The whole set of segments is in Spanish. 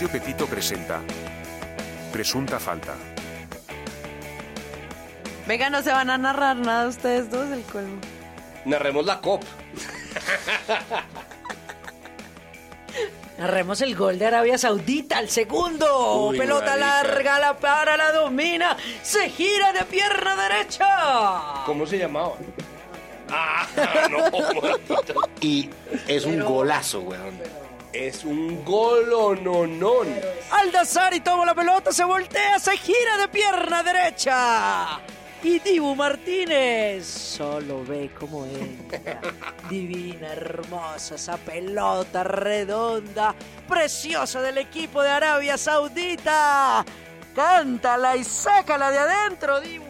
Radio Petito presenta Presunta Falta. Venga, no se van a narrar nada ustedes dos, el colmo. Narremos la COP. Narremos el gol de Arabia Saudita, el segundo. Uy, Pelota marica. larga, la para, la domina. Se gira de pierna derecha. ¿Cómo se llamaba? Ah, no. Y es un golazo, weón. Es un golononón. Aldazari toma la pelota, se voltea, se gira de pierna derecha. Y Dibu Martínez solo ve cómo entra. Divina, hermosa esa pelota redonda, preciosa del equipo de Arabia Saudita. Cántala y sácala de adentro, Dibu.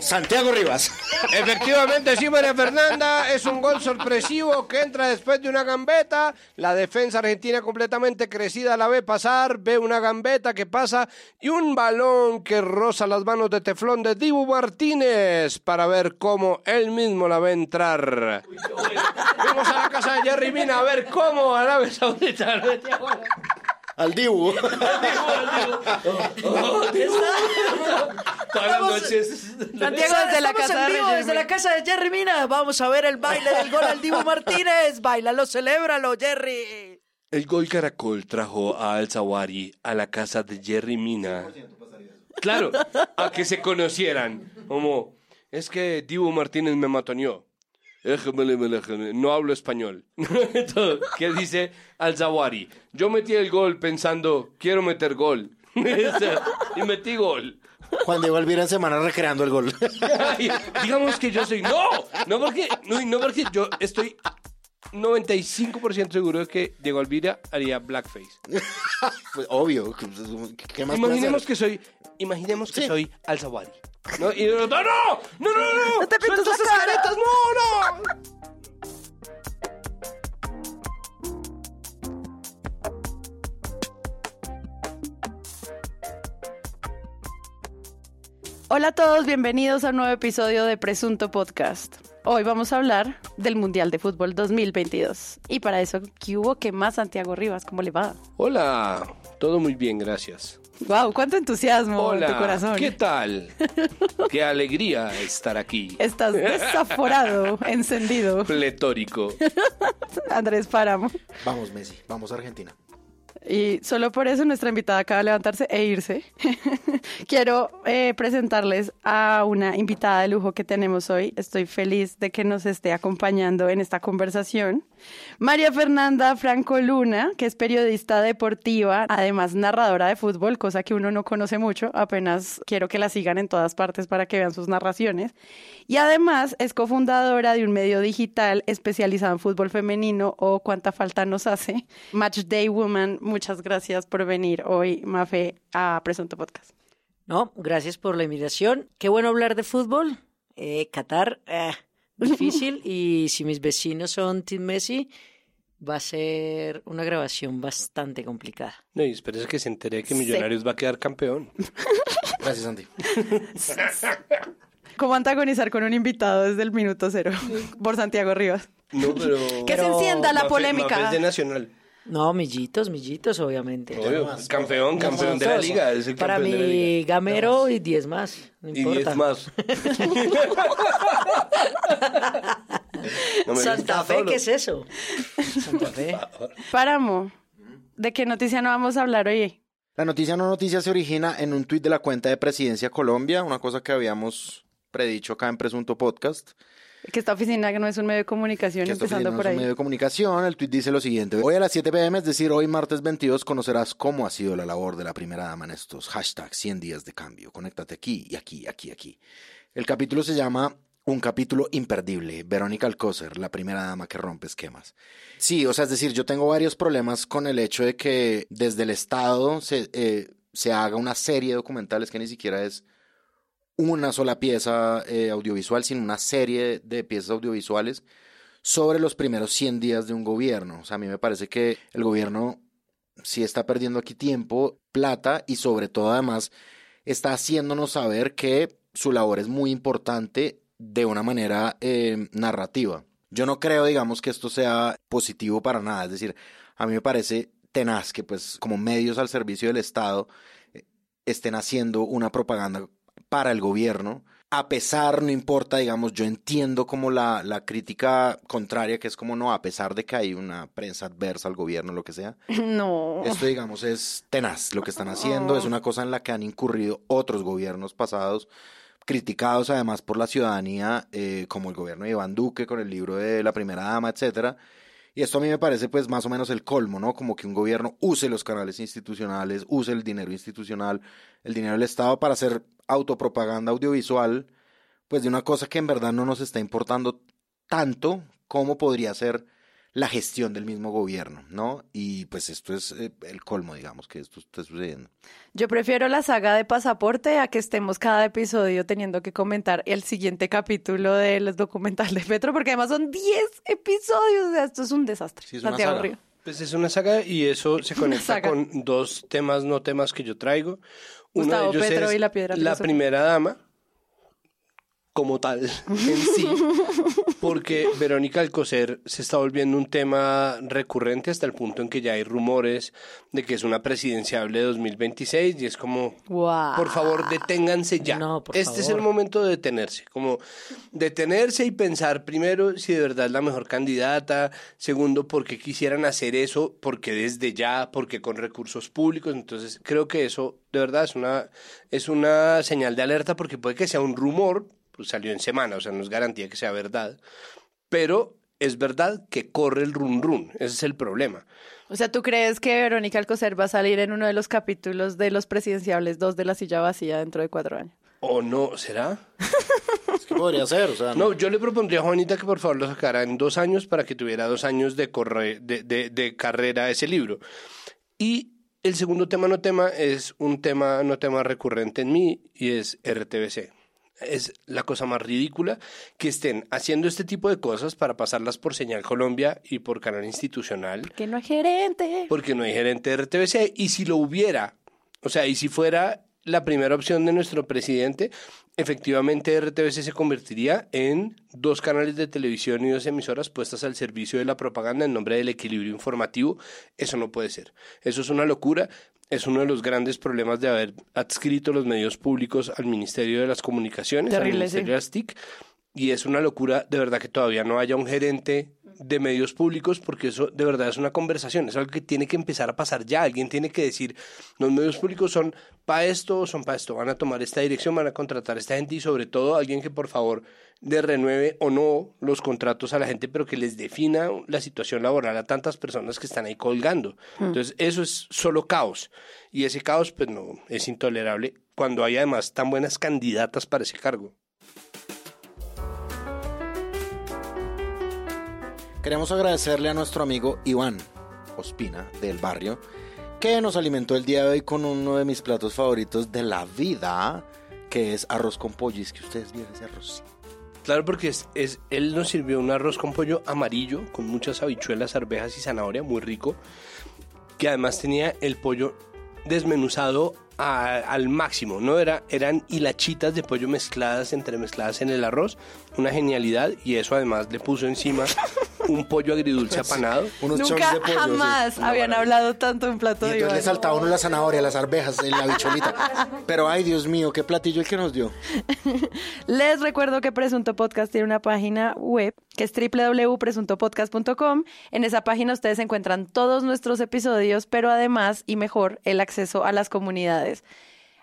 Santiago Rivas. Efectivamente, sí, María Fernanda, es un gol sorpresivo que entra después de una gambeta. La defensa argentina completamente crecida la ve pasar, ve una gambeta que pasa y un balón que roza las manos de teflón de Dibu Martínez para ver cómo él mismo la ve entrar. Vamos a la casa de Jerry Mina a ver cómo Arabia Saudita Al Dibu. Todas las noches. Santiago desde la Estamos casa en de vivo, Jerry desde la Mina. casa de Jerry Mina. Vamos a ver el baile del gol al Dibu Martínez. Bailalo, celébralo, Jerry. El gol Caracol trajo a Al Zawari a la casa de Jerry Mina. Claro, a que se conocieran. Como, es que Dibu Martínez me matoneó. No hablo español. ¿Qué dice Al Zawari? Yo metí el gol pensando, quiero meter gol. y metí gol. Alvira en semana recreando el gol. Digamos que yo soy. ¡No! No porque, no, no porque yo estoy 95% seguro de que Diego Alvira haría blackface. Pues, obvio. ¿Qué más puede Imaginemos que soy, imaginemos que Sí. soy Al Zawari. ¿No? Y yo, no, no, no, no, no, No te pintes suelta la esas cara. caretas, no, no. Hola a todos, bienvenidos a un nuevo episodio de Presunto Podcast. Hoy vamos a hablar del Mundial de Fútbol 2022. Y para eso, ¿qué hubo? ¿Qué más, Santiago Rivas? ¿Cómo le va? Hola, todo muy bien, gracias. Wow, cuánto entusiasmo en tu Hola, corazón. ¿qué tal? Qué alegría estar aquí. Estás desaforado, encendido. Pletórico. Andrés Páramo. Vamos, Messi. Vamos a Argentina. Y solo por eso nuestra invitada acaba de levantarse e irse. Quiero eh, presentarles a una invitada de lujo que tenemos hoy. Estoy feliz de que nos esté acompañando en esta conversación. María Fernanda Franco Luna, que es periodista deportiva, además narradora de fútbol, cosa que uno no conoce mucho. Apenas quiero que la sigan en todas partes para que vean sus narraciones. Y además es cofundadora de un medio digital especializado en fútbol femenino o cuánta falta nos hace. Match Day Woman, muchas gracias por venir hoy, Mafe, a Presunto Podcast. No, gracias por la invitación. Qué bueno hablar de fútbol. Eh, Qatar, eh, difícil. y si mis vecinos son Team Messi, va a ser una grabación bastante complicada. No, y espérese que se entere que Sí. Millonarios va a quedar campeón. Gracias, Santi. ¿Cómo antagonizar con un invitado desde el minuto cero? Por Santiago Rivas. No, pero... Que se encienda la polémica. Mafe es de Nacional. No, millitos, millitos, obviamente. Obvio, campeón, campeón de la liga. Es el Para campeón de la mi liga. gamero y 10 más. No Y importa. 10 más. No me Santa Fe. ¿qué es eso? Santa Fe. Páramo, ¿de qué noticia no vamos a hablar hoy? La noticia no noticia se origina en un tuit de la cuenta de Presidencia Colombia, una cosa que habíamos predicho acá en Presunto Podcast. Que esta oficina no es un medio de comunicación, que esta empezando no por es ahí. un medio de comunicación. El tuit dice lo siguiente. Hoy a las 7 pm, es decir, hoy martes 22, conocerás cómo ha sido la labor de la primera dama en estos hashtags 100 días de cambio. Conéctate aquí y aquí, aquí, aquí. El capítulo se llama Un capítulo imperdible. Verónica Alcócer, la primera dama que rompe esquemas. Sí, o sea, es decir, yo tengo varios problemas con el hecho de que desde el Estado se, eh, se haga una serie de documentales que ni siquiera es una sola pieza eh, audiovisual, sino una serie de piezas audiovisuales sobre los primeros 100 días de un gobierno. O sea, a mí me parece que el gobierno sí está perdiendo aquí tiempo, plata y sobre todo además está haciéndonos saber que su labor es muy importante de una manera eh, narrativa. Yo no creo, digamos, que esto sea positivo para nada. Es decir, a mí me parece tenaz que pues como medios al servicio del Estado eh, estén haciendo una propaganda para el gobierno. A pesar, no importa, digamos, yo entiendo como la, la crítica contraria, que es como no, a pesar de que hay una prensa adversa al gobierno, lo que sea, No. esto, digamos, es tenaz lo que están haciendo. Es una cosa en la que han incurrido otros gobiernos pasados, criticados además por la ciudadanía, eh, como el gobierno de Iván Duque con el libro de la primera dama, etcétera. Y esto a mí me parece pues más o menos el colmo, ¿no? Como que un gobierno use los canales institucionales, use el dinero institucional, el dinero del Estado para hacer autopropaganda audiovisual, pues de una cosa que en verdad no nos está importando tanto como podría ser la gestión del mismo gobierno, ¿no? Y pues esto es eh, el colmo, digamos, que esto esté sucediendo. Yo prefiero la saga de pasaporte a que estemos cada episodio teniendo que comentar el siguiente capítulo del documental de Petro, porque además son 10 episodios. O sea, esto es un desastre. Sí, es una saga. Pues es una saga y eso se conecta con dos temas, no temas que yo traigo. Gustavo Petro es y la piedra la primera dama, como tal, en sí, porque Verónica Alcocer se está volviendo un tema recurrente hasta el punto en que ya hay rumores de que es una presidenciable de 2026 y es como, por favor, deténganse ya. No, por este es el momento de detenerse, como detenerse y pensar primero si de verdad es la mejor candidata, segundo, por qué quisieran hacer eso, porque desde ya, porque con recursos públicos, entonces creo que eso de verdad es una, es una señal de alerta porque puede que sea un rumor, pues salió en semana, o sea, no es garantía que sea verdad, pero es verdad que corre el run run, ese es el problema. O sea, ¿tú crees que Verónica Alcocer va a salir en uno de los capítulos de los presidenciables 2 de la silla vacía dentro de cuatro años? ¿O no? ¿Será? Es que podría ser, o sea, No, yo le propondría a Juanita que por favor lo sacara en dos años para que tuviera dos años de, corre- de, de- de carrera ese libro. Y el segundo tema no tema es un tema no tema recurrente en mí y es RTBC. Es la cosa más ridícula que estén haciendo este tipo de cosas para pasarlas por Señal Colombia y por canal institucional Que no es gerente. porque no hay gerente de RTBC. Y si lo hubiera, o sea, y si fuera la primera opción de nuestro presidente, efectivamente RTBC se convertiría en dos canales de televisión y dos emisoras puestas al servicio de la propaganda en nombre del equilibrio informativo. Eso no puede ser. Eso es una locura. Es uno de los grandes problemas de haber adscrito los medios públicos al Ministerio de las Comunicaciones, al Terrible, Ministerio sí. de las TIC. Y es una locura de verdad que todavía no haya un gerente de medios públicos porque eso de verdad es una conversación, es algo que tiene que empezar a pasar ya. Alguien tiene que decir, los medios públicos son para esto o son para esto, van a tomar esta dirección, van a contratar a esta gente y sobre todo alguien que por favor le renueve o no los contratos a la gente, pero que les defina la situación laboral a tantas personas que están ahí colgando. Entonces eso es solo caos y ese caos pues no es intolerable cuando hay además tan buenas candidatas para ese cargo. Queremos agradecerle a nuestro amigo Iván Ospina del barrio que nos alimentó el día de hoy con uno de mis platos favoritos de la vida, que es arroz con pollo. Es que ustedes vieron ese arroz. Claro, porque es, él nos sirvió un arroz con pollo amarillo, con muchas habichuelas, arvejas y zanahoria, muy rico, que además tenía el pollo desmenuzado al máximo, ¿no? Era, eran hilachitas de pollo mezcladas, entremezcladas en el arroz, una genialidad, y eso además le puso encima un pollo agridulce apanado. Unos Nunca de pollo. jamás habían hablado tanto de un plato Y de entonces le saltaba uno la zanahoria, las arvejas, en la bicholita. Pero ay, Dios mío, qué platillo el que nos dio. Les recuerdo que Presunto Podcast tiene una página web que es www.presuntopodcast.com. En esa página ustedes encuentran todos nuestros episodios, pero además y mejor el acceso a las comunidades.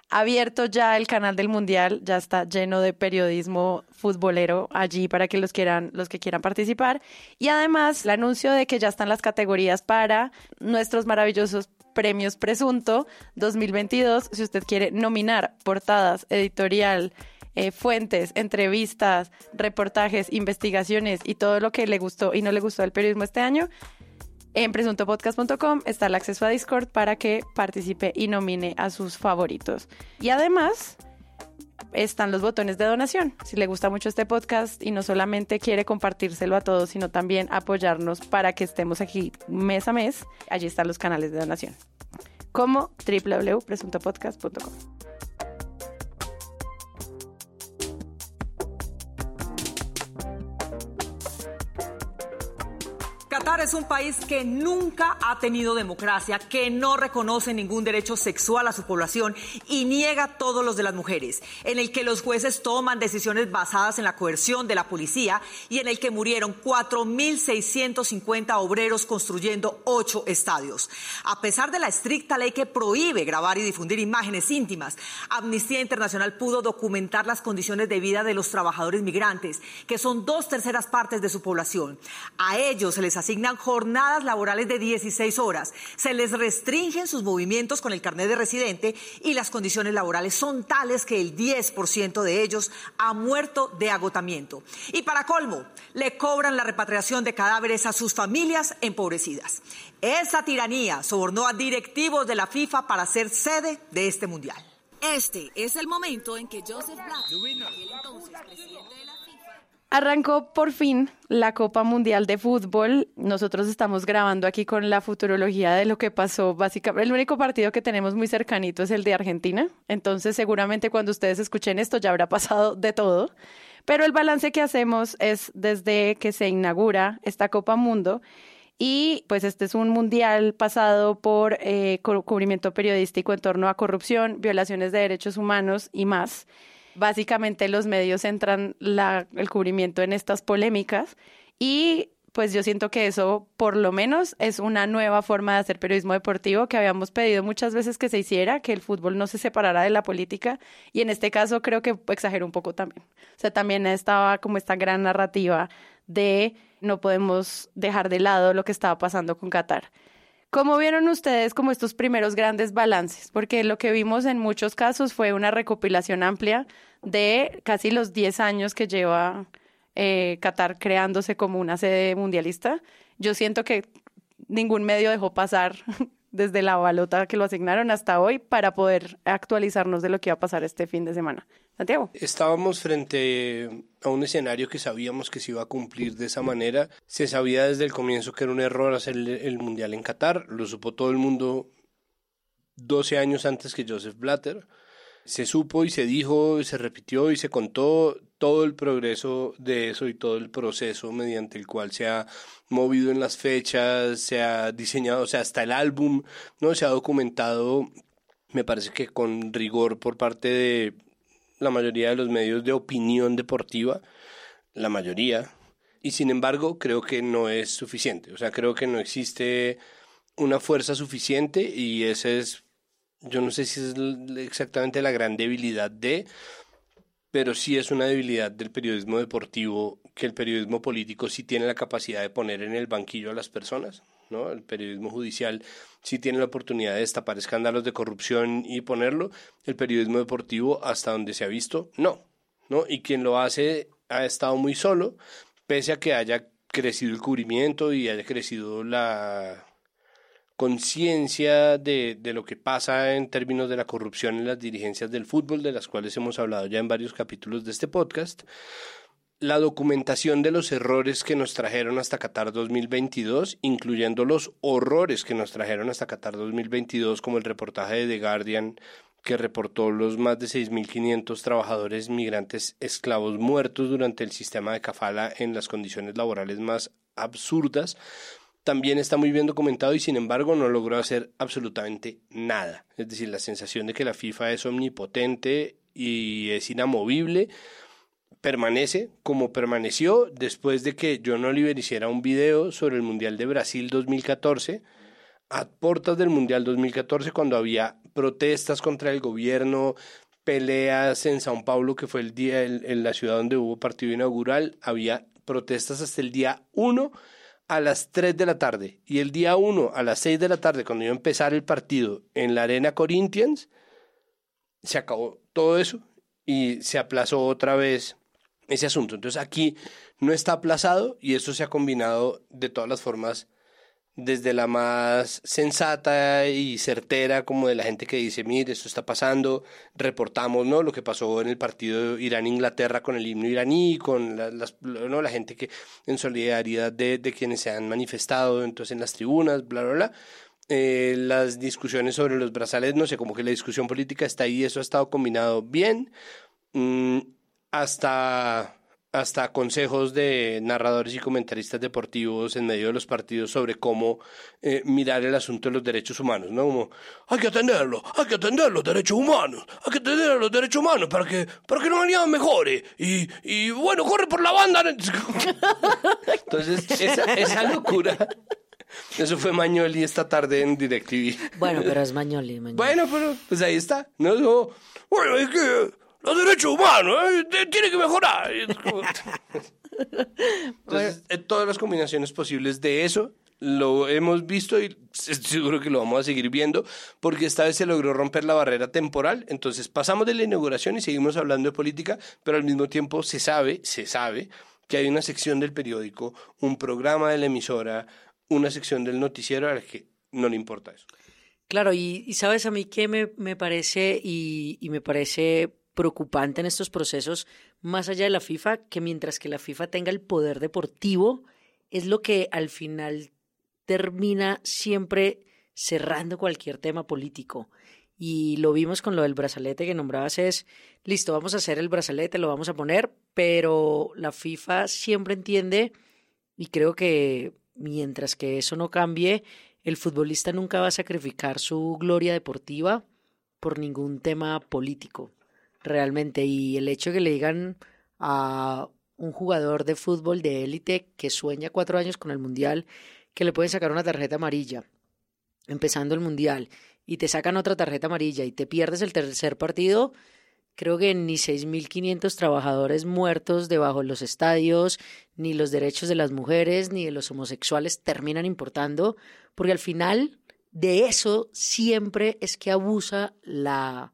Abierto ya el canal del Mundial, ya está lleno de periodismo futbolero allí para que los quieran, los que quieran participar. Y además el anuncio de que ya están las categorías para nuestros maravillosos premios Presunto 2022. Si usted quiere nominar portadas, editorial, eh, fuentes, entrevistas, reportajes, investigaciones y todo lo que le gustó y no le gustó del periodismo este año, en presuntopodcast.com está el acceso a Discord para que participe y nomine a sus favoritos. Y además están los botones de donación. Si le gusta mucho este podcast y no solamente quiere compartírselo a todos, sino también apoyarnos para que estemos aquí mes a mes, allí están los canales de donación. Como www.presuntopodcast.com. Qatar es un país que nunca ha tenido democracia, que no reconoce ningún derecho sexual a su población y niega todos los de las mujeres, en el que los jueces toman decisiones basadas en la coerción de la policía y en el que murieron 4.650 obreros construyendo ocho estadios. A pesar de la estricta ley que prohíbe grabar y difundir imágenes íntimas, Amnistía Internacional pudo documentar las condiciones de vida de los trabajadores migrantes, que son dos terceras partes de su población. A ellos se les jornadas laborales de 16 horas, se les restringen sus movimientos con el carnet de residente y las condiciones laborales son tales que el 10% de ellos ha muerto de agotamiento. Y para colmo, le cobran la repatriación de cadáveres a sus familias empobrecidas. Esa tiranía sobornó a directivos de la FIFA para ser sede de este mundial. Este es el momento en que Joseph FIFA, Arrancó por fin la Copa Mundial de Fútbol. Nosotros estamos grabando aquí con la futurología de lo que pasó. Básicamente, el único partido que tenemos muy cercanito es el de Argentina. Entonces, seguramente cuando ustedes escuchen esto ya habrá pasado de todo. Pero el balance que hacemos es desde que se inaugura esta Copa Mundo. Y pues este es un mundial pasado por eh, cu- cubrimiento periodístico en torno a corrupción, violaciones de derechos humanos y más. Básicamente los medios centran la- el cubrimiento en estas polémicas y pues yo siento que eso por lo menos es una nueva forma de hacer periodismo deportivo que habíamos pedido muchas veces que se hiciera, que el fútbol no se separara de la política y en este caso creo que exagero un poco también. O sea, también estaba como esta gran narrativa de no podemos dejar de lado lo que estaba pasando con Qatar. ¿Cómo vieron ustedes como estos primeros grandes balances? Porque lo que vimos en muchos casos fue una recopilación amplia de casi los 10 años que lleva eh, Qatar creándose como una sede mundialista. Yo siento que ningún medio dejó pasar desde la balota que lo asignaron hasta hoy para poder actualizarnos de lo que iba a pasar este fin de semana. Santiago. Estábamos frente a un escenario que sabíamos que se iba a cumplir de esa manera. Se sabía desde el comienzo que era un error hacer el, Mundial en Qatar. Lo supo todo el mundo 12 años antes que Joseph Blatter. Se supo y se dijo y se repitió y se contó todo el progreso de eso y todo el proceso mediante el cual se ha movido en las fechas, se ha diseñado, o sea, hasta el álbum, ¿no? Se ha documentado, me parece que con rigor por parte de la mayoría de los medios de opinión deportiva, la mayoría, y sin embargo creo que no es suficiente, o sea, creo que no existe una fuerza suficiente y esa es, yo no sé si es exactamente la gran debilidad de, pero sí es una debilidad del periodismo deportivo que el periodismo político sí tiene la capacidad de poner en el banquillo a las personas, ¿no? El periodismo judicial sí tiene la oportunidad de destapar escándalos de corrupción y ponerlo, el periodismo deportivo hasta donde se ha visto, no, ¿no? Y quien lo hace ha estado muy solo, pese a que haya crecido el cubrimiento y haya crecido la conciencia de, de lo que pasa en términos de la corrupción en las dirigencias del fútbol, de las cuales hemos hablado ya en varios capítulos de este podcast. La documentación de los errores que nos trajeron hasta Qatar 2022, incluyendo los horrores que nos trajeron hasta Qatar 2022, como el reportaje de The Guardian que reportó los más de 6.500 trabajadores migrantes esclavos muertos durante el sistema de kafala en las condiciones laborales más absurdas, también está muy bien documentado y sin embargo no logró hacer absolutamente nada. Es decir, la sensación de que la FIFA es omnipotente y es inamovible permanece como permaneció después de que John Oliver hiciera un video sobre el Mundial de Brasil 2014 a puertas del Mundial 2014 cuando había protestas contra el gobierno, peleas en Sao Paulo, que fue el día en, la ciudad donde hubo partido inaugural, había protestas hasta el día 1 a las 3 de la tarde y el día 1 a las 6 de la tarde cuando iba a empezar el partido en la Arena Corinthians, se acabó todo eso y se aplazó otra vez ese asunto. Entonces aquí no está aplazado y esto se ha combinado de todas las formas desde la más sensata y certera como de la gente que dice, mire, esto está pasando, reportamos ¿no? lo que pasó en el partido Irán-Inglaterra con el himno iraní, con la, las, ¿no? la gente que en solidaridad de, de, quienes se han manifestado entonces en las tribunas, bla, bla, bla. Eh, las discusiones sobre los brazales, no sé, como que la discusión política está ahí, eso ha estado combinado bien, mm, hasta hasta consejos de narradores y comentaristas deportivos en medio de los partidos sobre cómo eh, mirar el asunto de los derechos humanos, ¿no? Como, hay que atenderlo, hay que atender los derechos humanos, hay que atender los derechos humanos para que, para que la mejore. Y, y bueno, corre por la banda. Entonces, esa, esa locura... Eso fue Mañoli esta tarde en DirecTV. Bueno, pero es Mañoli. Mañoli. Bueno, pero pues ahí está. No, no, bueno, es que los derechos humanos eh, tienen que mejorar. Entonces, en todas las combinaciones posibles de eso lo hemos visto y seguro que lo vamos a seguir viendo porque esta vez se logró romper la barrera temporal. Entonces pasamos de la inauguración y seguimos hablando de política, pero al mismo tiempo se sabe, se sabe que hay una sección del periódico, un programa de la emisora, una sección del noticiero a la que no le importa eso. Claro, y, y sabes a mí que me, me parece y, y me parece preocupante en estos procesos, más allá de la FIFA, que mientras que la FIFA tenga el poder deportivo, es lo que al final termina siempre cerrando cualquier tema político. Y lo vimos con lo del brazalete que nombrabas, es, listo, vamos a hacer el brazalete, lo vamos a poner, pero la FIFA siempre entiende, y creo que mientras que eso no cambie, el futbolista nunca va a sacrificar su gloria deportiva por ningún tema político, realmente. Y el hecho de que le digan a un jugador de fútbol de élite que sueña cuatro años con el Mundial, que le pueden sacar una tarjeta amarilla, empezando el Mundial, y te sacan otra tarjeta amarilla y te pierdes el tercer partido, creo que ni 6.500 trabajadores muertos debajo de los estadios, ni los derechos de las mujeres, ni de los homosexuales terminan importando, porque al final de eso siempre es que abusa la,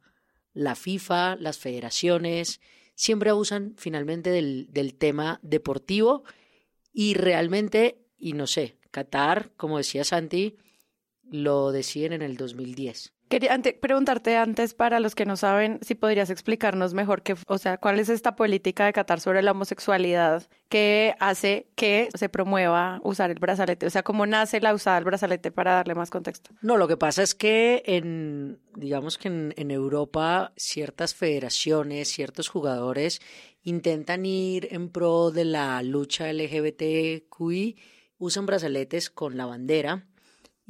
la FIFA, las federaciones, siempre abusan finalmente del, tema deportivo y realmente, y no sé, Qatar, como decía Santi, lo deciden en el 2010. Quería preguntarte antes, para los que no saben, si podrías explicarnos mejor qué, o sea, cuál es esta política de Qatar sobre la homosexualidad que hace que se promueva usar el brazalete. O sea, cómo nace la usada del brazalete para darle más contexto. No, lo que pasa es que en, digamos que en, en Europa ciertas federaciones, ciertos jugadores intentan ir en pro de la lucha LGBTQI, usan brazaletes con la bandera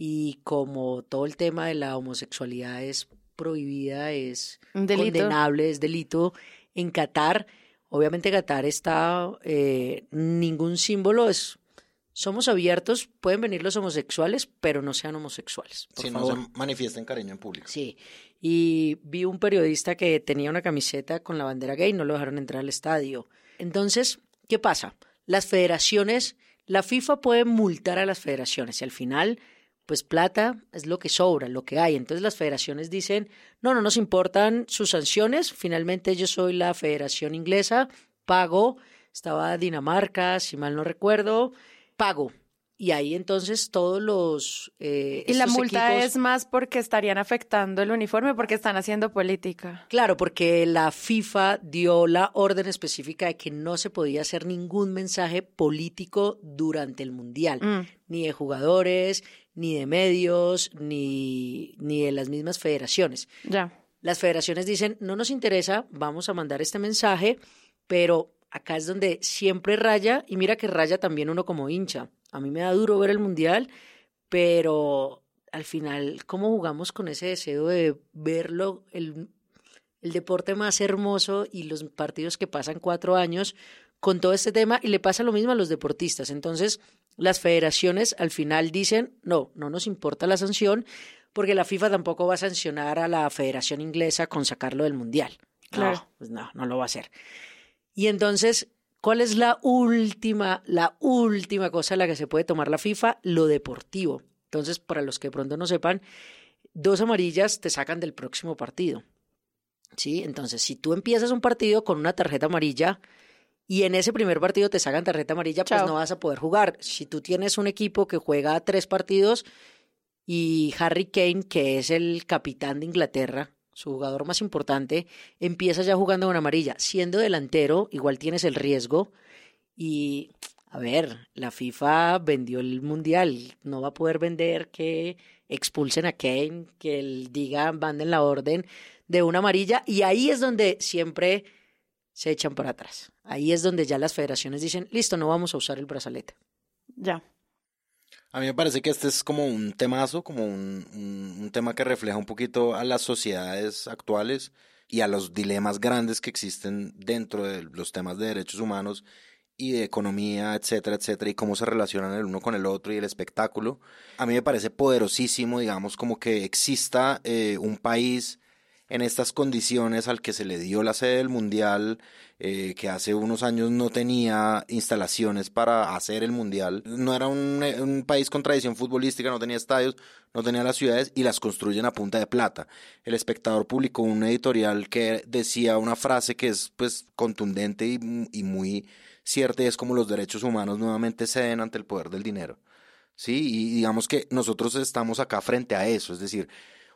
y como todo el tema de la homosexualidad es prohibida, es Un delito. condenable, es delito, en Qatar, obviamente Qatar está, eh, ningún símbolo es... Somos abiertos, pueden venir los homosexuales, pero no sean homosexuales. Por Si no se manifiesten cariño en público. Sí, y vi un periodista que tenía una camiseta con la bandera gay y no lo dejaron entrar al estadio. Entonces, ¿qué pasa? Las federaciones, la FIFA puede multar a las federaciones y al final, pues plata es lo que sobra, lo que hay. Entonces las federaciones dicen, no, no nos importan sus sanciones, finalmente yo soy la federación inglesa, pago, estaba Dinamarca, si mal no recuerdo, pago. Y ahí entonces todos los... eh, Y la multa equipos- es más porque estarían afectando el uniforme, porque están haciendo política. Claro, porque la FIFA dio la orden específica de que no se podía hacer ningún mensaje político durante el Mundial, Mm. ni de jugadores, ni de medios, ni, ni de las mismas federaciones. Ya. Las federaciones dicen, no nos interesa, vamos a mandar este mensaje, pero acá es donde siempre raya, y mira que raya también uno como hincha. A mí me da duro ver el Mundial, pero al final, ¿cómo jugamos con ese deseo de verlo, el, el deporte más hermoso y los partidos que pasan cuatro años con todo este tema? Y le pasa lo mismo a los deportistas. Entonces, las federaciones al final dicen, no, no nos importa la sanción, porque la FIFA tampoco va a sancionar a la Federación Inglesa con sacarlo del Mundial. No, Claro. pues no, no lo va a hacer. Y entonces, ¿cuál es la última, la última cosa en la que se puede tomar la FIFA? Lo deportivo. Entonces, para los que pronto no sepan, dos amarillas te sacan del próximo partido. ¿Sí? Entonces, si tú empiezas un partido con una tarjeta amarilla y en ese primer partido te sacan tarjeta amarilla, pues no vas a poder jugar. Si tú tienes un equipo que juega tres partidos y Harry Kane, que es el capitán de Inglaterra, su jugador más importante, empieza ya jugando con amarilla. Siendo delantero, igual tienes el riesgo. Y, a ver, la FIFA vendió el mundial. No va a poder vender que expulsen a Kane, que él diga, manden la orden de una amarilla. Y ahí es donde siempre se echan para atrás. Ahí es donde ya las federaciones dicen, listo, no vamos a usar el brazalete. Ya. A mí me parece que este es como un temazo, como un, un- un tema que refleja un poquito a las sociedades actuales y a los dilemas grandes que existen dentro de los temas de derechos humanos y de economía, etcétera, etcétera, y cómo se relacionan el uno con el otro y el espectáculo. A mí me parece poderosísimo, digamos, como que exista eh, un país en estas condiciones al que se le dio la sede del mundial, eh, que hace unos años no tenía instalaciones para hacer el mundial, no era un, país con tradición futbolística, no tenía estadios, no tenía las ciudades y las construyen a punta de plata. El espectador publicó un editorial que decía una frase que es pues contundente y, y muy cierta y es como los derechos humanos nuevamente ceden ante el poder del dinero. Sí, y digamos que nosotros estamos acá frente a eso, es decir,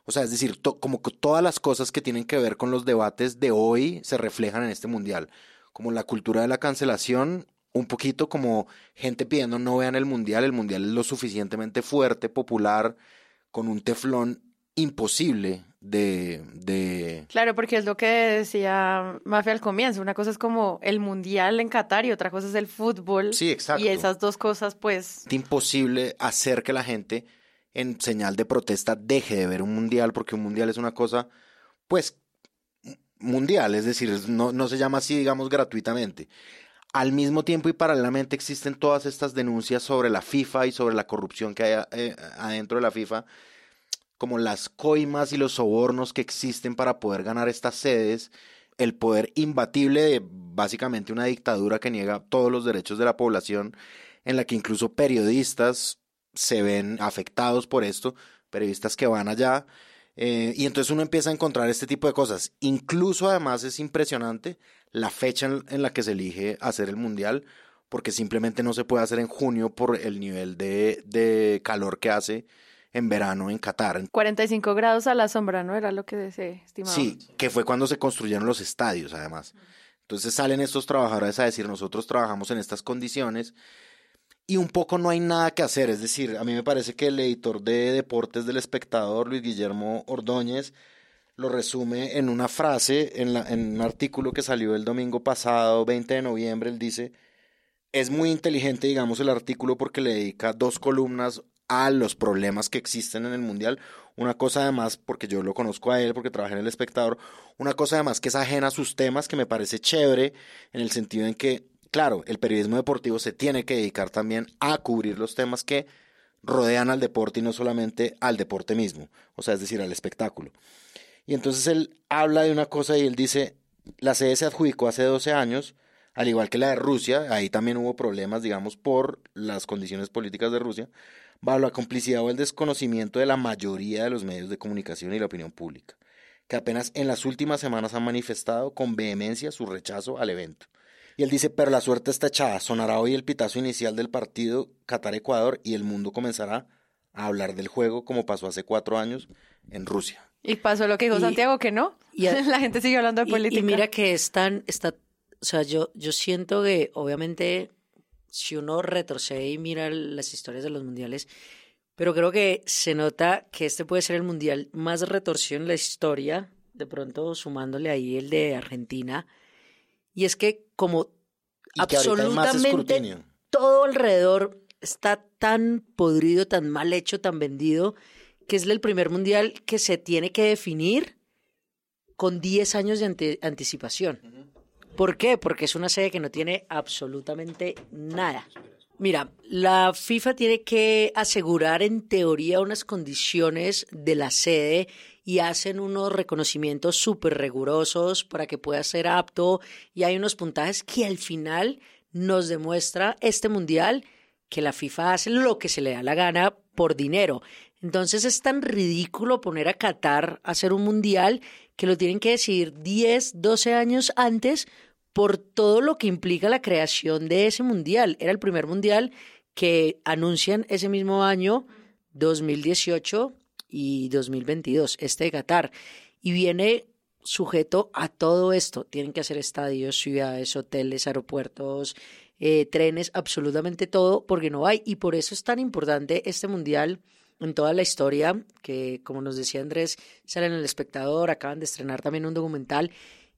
o sea, es decir, to- como que todas las cosas que tienen que ver con los debates de hoy se reflejan en este mundial, como la cultura de la cancelación, un poquito como gente pidiendo no vean el mundial, el mundial es lo suficientemente fuerte, popular, con un teflón imposible de, de Claro, porque es lo que decía Mafia al comienzo. Una cosa es como el mundial en Qatar y otra cosa es el fútbol. Sí, exacto. Y esas dos cosas, pues, imposible hacer que la gente en señal de protesta deje de ver un mundial, porque un mundial es una cosa, pues, mundial, es decir, no, no se llama así, digamos, gratuitamente. Al mismo tiempo y paralelamente existen todas estas denuncias sobre la FIFA y sobre la corrupción que hay eh, adentro de la FIFA, como las coimas y los sobornos que existen para poder ganar estas sedes, el poder imbatible de básicamente una dictadura que niega todos los derechos de la población, en la que incluso periodistas se ven afectados por esto, periodistas que van allá, eh, y entonces uno empieza a encontrar este tipo de cosas. Incluso además es impresionante la fecha en, en la que se elige hacer el mundial, porque simplemente no se puede hacer en junio por el nivel de, de calor que hace en verano en Qatar. 45 grados a la sombra, ¿no? Era lo que se estimaba. Sí, que fue cuando se construyeron los estadios, además. Entonces salen estos trabajadores a decir, nosotros trabajamos en estas condiciones y un poco no hay nada que hacer. Es decir, a mí me parece que el editor de deportes del espectador, Luis Guillermo Ordóñez, lo resume en una frase, en, la- un artículo que salió el domingo pasado, 20 de noviembre, él dice, es muy inteligente, digamos, el artículo porque le dedica dos columnas a los problemas que existen en el Mundial. Una cosa además, porque yo lo conozco a él, porque trabajé en el espectador, una cosa además que es ajena a sus temas, que me parece chévere, en el sentido en que, claro, el periodismo deportivo se tiene que dedicar también a cubrir los temas que rodean al deporte y no solamente al deporte mismo, o sea, es decir, al espectáculo. Y entonces él habla de una cosa y él dice, la sede se adjudicó hace 12 años, al igual que la de Rusia, ahí también hubo problemas, digamos, por las condiciones políticas de Rusia, bajo la complicidad o el desconocimiento de la mayoría de los medios de comunicación y la opinión pública, que apenas en las últimas semanas han manifestado con vehemencia su rechazo al evento. Y él dice, pero la suerte está echada, sonará hoy el pitazo inicial del partido Qatar-Ecuador y el mundo comenzará a hablar del juego como pasó hace cuatro años en Rusia. Y pasó lo que dijo Y- Santiago, que no. y a- la gente sigue hablando de Y- política. Y, mira que están, está, o sea, yo, yo siento que obviamente si uno retrocede y mira las historias de los mundiales, pero creo que se nota que este puede ser el mundial más retorcido en la historia, de pronto sumándole ahí el de Argentina, y es que como Y absolutamente todo alrededor está tan podrido, tan mal hecho, tan vendido, que es el primer mundial que se tiene que definir con 10 años de ante- anticipación. ¿Por qué? Porque es una sede que no tiene absolutamente nada. Mira, la FIFA tiene que asegurar en teoría unas condiciones de la sede y hacen unos reconocimientos súper rigurosos para que pueda ser apto y hay unos puntajes que al final nos demuestra este mundial que la FIFA hace lo que se le da la gana por dinero. Entonces es tan ridículo poner a Qatar a hacer un mundial que lo tienen que decidir 10, 12 años antes por todo lo que implica la creación de ese mundial. Era el primer mundial que anuncian ese mismo año, 2018 y 2022, este de Qatar. Y viene sujeto a todo esto. Tienen que hacer estadios, ciudades, hoteles, aeropuertos, eh, trenes, absolutamente todo, porque no hay. Y por eso es tan importante este mundial en toda la historia, que como nos decía Andrés, sale en El Espectador, acaban de estrenar también un documental.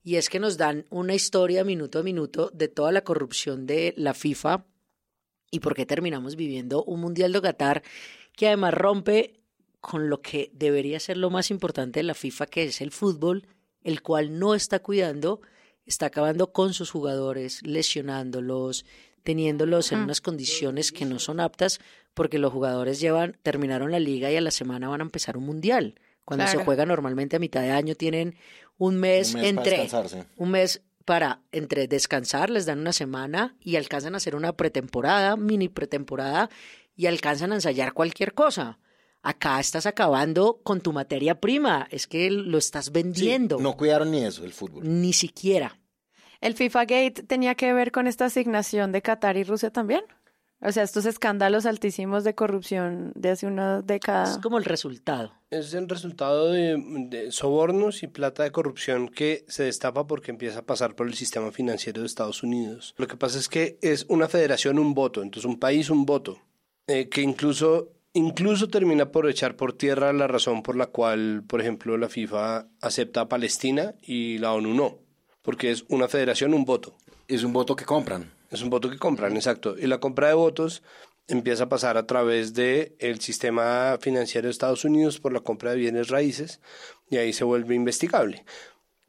y es que nos dan una historia minuto a minuto de toda la corrupción de la FIFA y por qué terminamos viviendo un Mundial de Qatar que además rompe con lo que debería ser lo más importante de la FIFA, que es el fútbol, el cual no está cuidando, está acabando con sus jugadores, lesionándolos, teniéndolos en unas condiciones que no son aptas, porque los jugadores llevan, terminaron la liga y a la semana van a empezar un mundial. Cuando se juega normalmente a mitad de año tienen un mes, Un mes para entre un mes para entre descansar, les dan una semana y alcanzan a hacer una pretemporada, mini pretemporada y alcanzan a ensayar cualquier cosa. Acá estás acabando con tu materia prima, es que lo estás vendiendo. No cuidaron ni eso, el fútbol. Ni siquiera. ¿El FIFA Gate tenía que ver con esta asignación de Qatar y Rusia también? O sea, estos escándalos altísimos de corrupción de hace una década. Es como el resultado. Es el resultado de, de sobornos y plata de corrupción que se destapa porque empieza a pasar por el sistema financiero de Estados Unidos. Lo que pasa es que es una federación un voto, entonces un país un voto, eh, que incluso, incluso termina por echar por tierra la razón por la cual, por ejemplo, la FIFA acepta a Palestina y la ONU no, porque es una federación un voto. Es un voto que compran. Es un voto que compran, exacto. Y la compra de votos empieza a pasar a través del el sistema financiero de Estados Unidos por la compra de bienes raíces y ahí se vuelve investigable.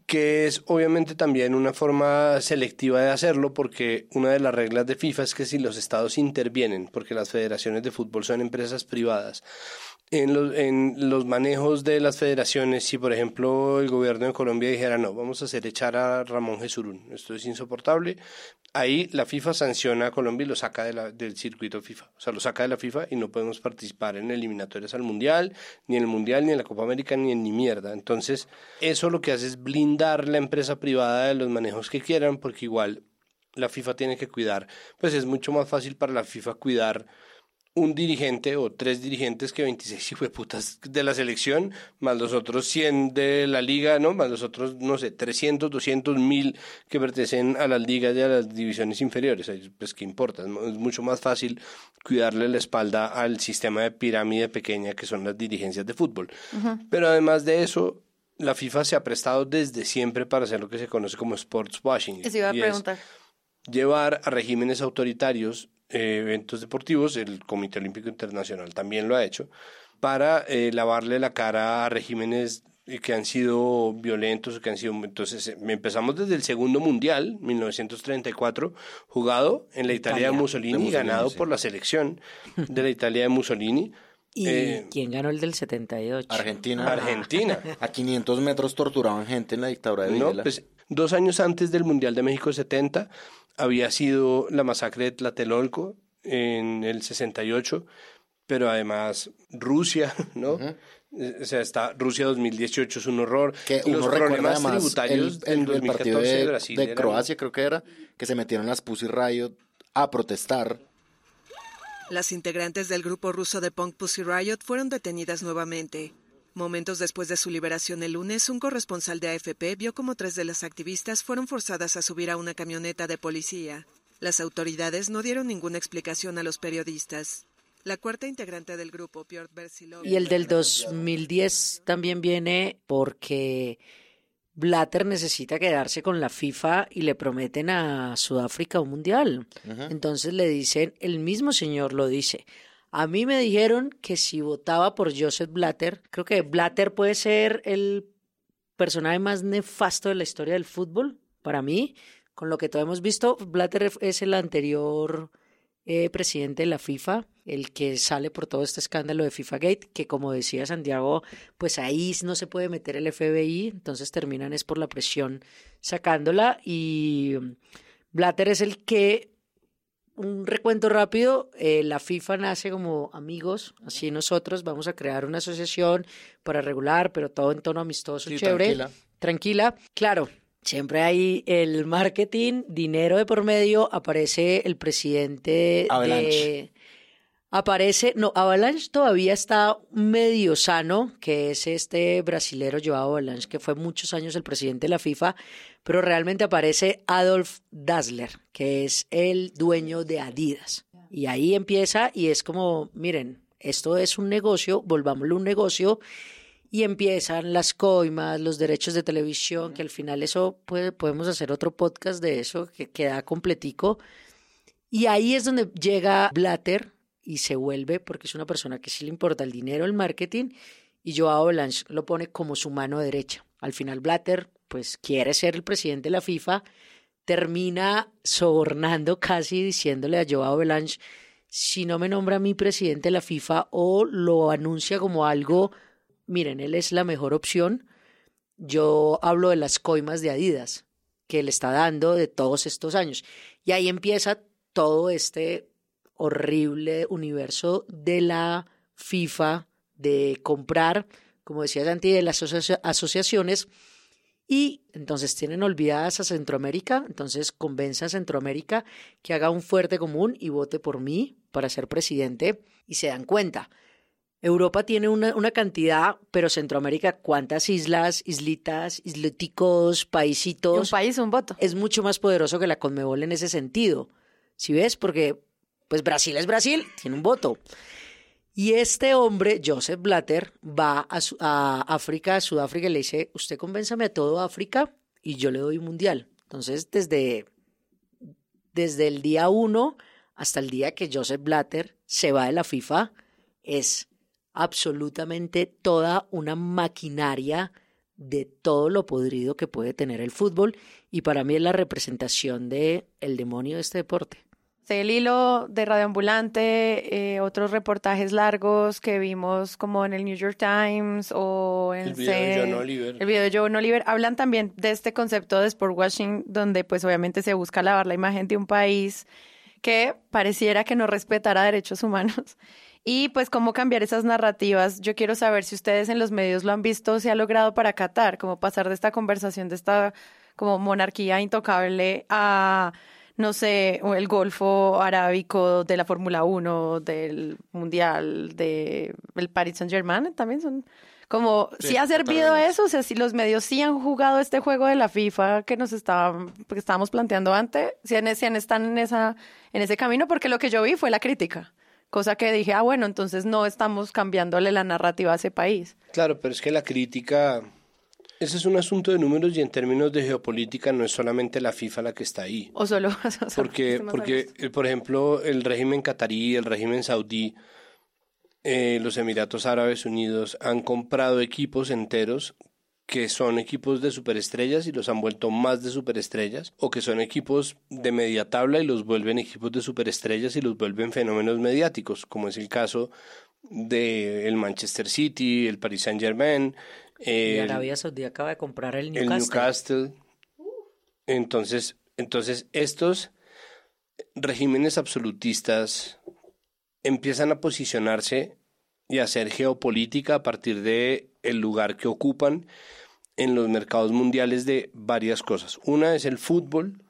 Que es obviamente también una forma selectiva de hacerlo porque una de las reglas de FIFA es que si los estados intervienen, porque las federaciones de fútbol son empresas privadas, en los, en los manejos de las federaciones, si por ejemplo el gobierno de Colombia dijera no, vamos a hacer echar a Ramón Jesurún, esto es insoportable, ahí la FIFA sanciona a Colombia y lo saca del circuito FIFA, o sea, lo saca de la FIFA y no podemos participar en eliminatorias al Mundial, ni en el Mundial, ni en la Copa América, ni en ni mierda. Entonces, eso lo que hace es blindar la empresa privada de los manejos que quieran, porque igual la FIFA tiene que cuidar, pues es mucho más fácil para la FIFA cuidar un dirigente o tres dirigentes que 26 putas de la selección, más los otros 100 de la liga, ¿no? Más los otros, no sé, 300, 200 mil que pertenecen a las ligas y a las divisiones inferiores. Pues, ¿qué importa? Es mu- es mucho más fácil cuidarle la espalda al sistema de pirámide pequeña que son las dirigencias de fútbol. Pero además de eso, la FIFA se ha prestado desde siempre para hacer lo que se conoce como sports washing. Eso iba a y es llevar a regímenes autoritarios eh, eventos deportivos, el Comité Olímpico Internacional también lo ha hecho, para eh, lavarle la cara a regímenes eh, que han sido violentos, que han sido... Entonces, eh, empezamos desde el segundo mundial, 1934, jugado en la Italia, Italia. de Mussolini, De Mussolini, ganado sí. por la selección de la Italia de Mussolini. ¿Y Eh, quién ganó el del 78? Argentina. Argentina. A 500 metros torturaban gente en la dictadura de No, Videla. pues dos años antes del Mundial de México 70 había sido la masacre de Tlatelolco en el 68, pero además Rusia, ¿no? Eh, O sea, está Rusia 2018 es un horror. que Los uno recuerda problemas además el, tributarios el- del el partido 2014 de, de, Brasil de Croacia, creo que era, que se metieron las Pussy Riot a protestar. Las integrantes del grupo ruso de punk Pussy Riot fueron detenidas nuevamente. Momentos después de su liberación el lunes, un corresponsal de AFP vio como tres de las activistas fueron forzadas a subir a una camioneta de policía. Las autoridades no dieron ninguna explicación a los periodistas. La cuarta integrante del grupo, Piotr Bersilov, Y el del 2010 también viene porque Blatter necesita quedarse con la FIFA y le prometen a Sudáfrica un mundial. Entonces le dicen, el mismo señor lo dice. A mí me dijeron que si votaba por Joseph Blatter, creo que Blatter puede ser el personaje más nefasto de la historia del fútbol, para mí, con lo que todos hemos visto. Blatter es el anterior eh, presidente de la FIFA, el que sale por todo este escándalo de FIFA Gate, que como decía Santiago, pues ahí no se puede meter el FBI, entonces terminan es por la presión sacándola y mm, Blatter es el que un recuento rápido, eh, la FIFA nace como amigos, así nosotros vamos a crear una asociación para regular, pero todo en tono amistoso, Sí, chévere, tranquila. tranquila. Claro, siempre hay el marketing, dinero de por medio, aparece el presidente Avalanche. de... Aparece, no, Avalanche todavía está medio sano, que es este brasilero Joao Avalanche, que fue muchos años el presidente de la FIFA, pero realmente aparece Adolf Dassler, que es el dueño de Adidas. Y ahí empieza y es como, miren, esto es un negocio, volvámoslo un negocio, y empiezan las coimas, los derechos de televisión, que al final eso podemos hacer otro podcast de eso que queda completico. Y ahí es donde llega Blatter y se vuelve, porque es una persona que sí le importa el dinero, el marketing, y Joao Blanche lo pone como su mano derecha. Al final Blatter, pues quiere ser el presidente de la FIFA, termina sobornando casi diciéndole a Joao Blanche, si no me nombra mí presidente de la FIFA o lo anuncia como algo miren, él es la mejor opción. Yo hablo de las coimas de Adidas que le está dando de todos estos años. Y ahí empieza todo este horrible universo de la FIFA, de comprar, como decía Santi, de las asociaciones. Y entonces tienen olvidadas a Centroamérica, entonces convence a Centroamérica que haga un fuerte común y vote por mí para ser presidente y se dan cuenta Europa tiene una, una, cantidad, pero Centroamérica, ¿cuántas islas, islitas, isleticos, paisitos? un país, un voto. Es mucho más poderoso que la Conmebol en ese sentido. ¿Sí ves? Porque, pues Brasil es Brasil, tiene un voto. Y este hombre, Joseph Blatter, va a, a África, a Sudáfrica, y le dice, usted convénzame a todo África y yo le doy un mundial. Entonces, desde, desde el día uno hasta el día que Joseph Blatter se va de la FIFA, es absolutamente toda una maquinaria de todo lo podrido que puede tener el fútbol y para mí es la representación de el demonio de este deporte. El hilo de radioambulante, eh, otros reportajes largos que vimos como en el New York Times o en el video de John Oliver. El video de John Oliver hablan también de este concepto de sport washing donde pues obviamente se busca lavar la imagen de un país que pareciera que no respetara derechos humanos y pues cómo cambiar esas narrativas. Yo quiero saber si ustedes en los medios lo han visto, se ha logrado para Qatar, como pasar de esta conversación de esta como monarquía intocable a no sé, el Golfo Arábico de la Fórmula 1, del Mundial, del de Paris Saint Germain, también son como, si ha servido eso, o sea, si los medios sí han jugado este juego de la FIFA que nos está, que estábamos planteando antes, si, han, si están en, esa, en ese camino, porque lo que yo vi fue la crítica. Cosa que dije, ah, bueno, entonces no estamos cambiándole la narrativa a ese país. Claro, pero es que la crítica, ese es un asunto de números y en términos de geopolítica no es solamente la FIFA la que está ahí. O solo... porque, porque eh, por ejemplo, el régimen catarí, el régimen saudí, eh, los Emiratos Árabes Unidos han comprado equipos enteros que son equipos de superestrellas y los han vuelto más de superestrellas, o que son equipos de media tabla y los vuelven equipos de superestrellas y los vuelven fenómenos mediáticos, como es el caso del Manchester City, el Paris Saint Germain. Y Arabia Saudí acaba de comprar el Newcastle. El Newcastle. Entonces, entonces estos regímenes absolutistas empiezan a posicionarse y a hacer geopolítica a partir de el lugar que ocupan en los mercados mundiales de varias cosas. Una es el fútbol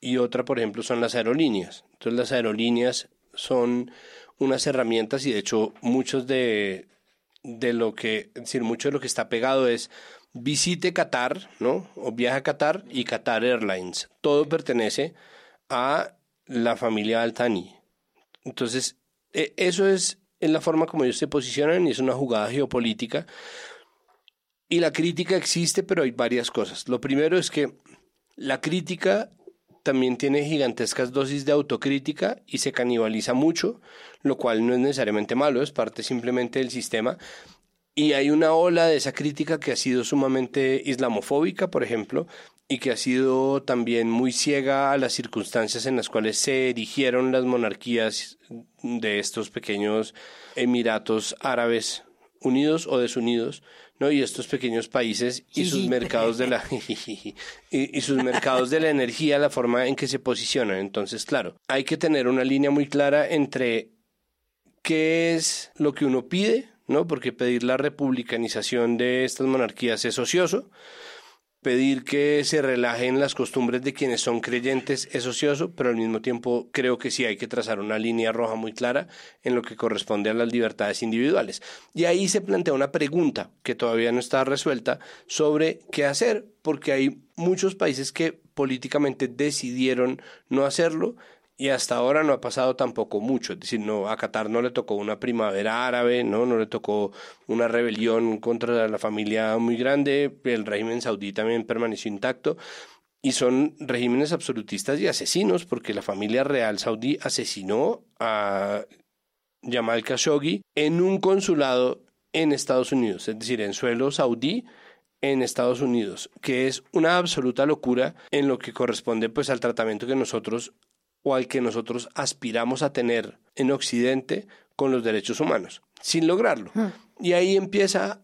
y otra, por ejemplo, son las aerolíneas. Entonces las aerolíneas son unas herramientas y de hecho muchos de, de lo que, es decir, mucho de lo que está pegado es visite Qatar, ¿no? O viaja a Qatar y Qatar Airlines. Todo pertenece a la familia Altani. Entonces, e, eso es, es la forma como ellos se posicionan y es una jugada geopolítica y la crítica existe, pero hay varias cosas. Lo primero es que la crítica también tiene gigantescas dosis de autocrítica y se canibaliza mucho, lo cual no es necesariamente malo, es parte simplemente del sistema. Y hay una ola de esa crítica que ha sido sumamente islamofóbica, por ejemplo, y que ha sido también muy ciega a las circunstancias en las cuales se erigieron las monarquías de estos pequeños emiratos árabes unidos o desunidos ¿no? Y estos pequeños países y sus mercados de la y, sus mercados de la energía, la forma en que se posicionan. Entonces, claro, hay que tener una línea muy clara entre qué es lo que uno pide, ¿no? Porque pedir la republicanización de estas monarquías es ocioso pedir que se relajen las costumbres de quienes son creyentes es ocioso, pero al mismo tiempo creo que sí hay que trazar una línea roja muy clara en lo que corresponde a las libertades individuales. Y ahí se plantea una pregunta que todavía no está resuelta sobre qué hacer, porque hay muchos países que políticamente decidieron no hacerlo y hasta ahora no ha pasado tampoco mucho, es decir, no, a Qatar no le tocó una primavera árabe, no, no le tocó una rebelión contra la familia muy grande, el régimen saudí también permaneció intacto, y son regímenes absolutistas y asesinos, porque la familia real saudí asesinó a Jamal Khashoggi en un consulado en Estados Unidos, es decir, en suelo saudí en Estados Unidos, que es una absoluta locura en lo que corresponde pues al tratamiento que nosotros o al que nosotros aspiramos a tener en Occidente con los derechos humanos, sin lograrlo. Y ahí empieza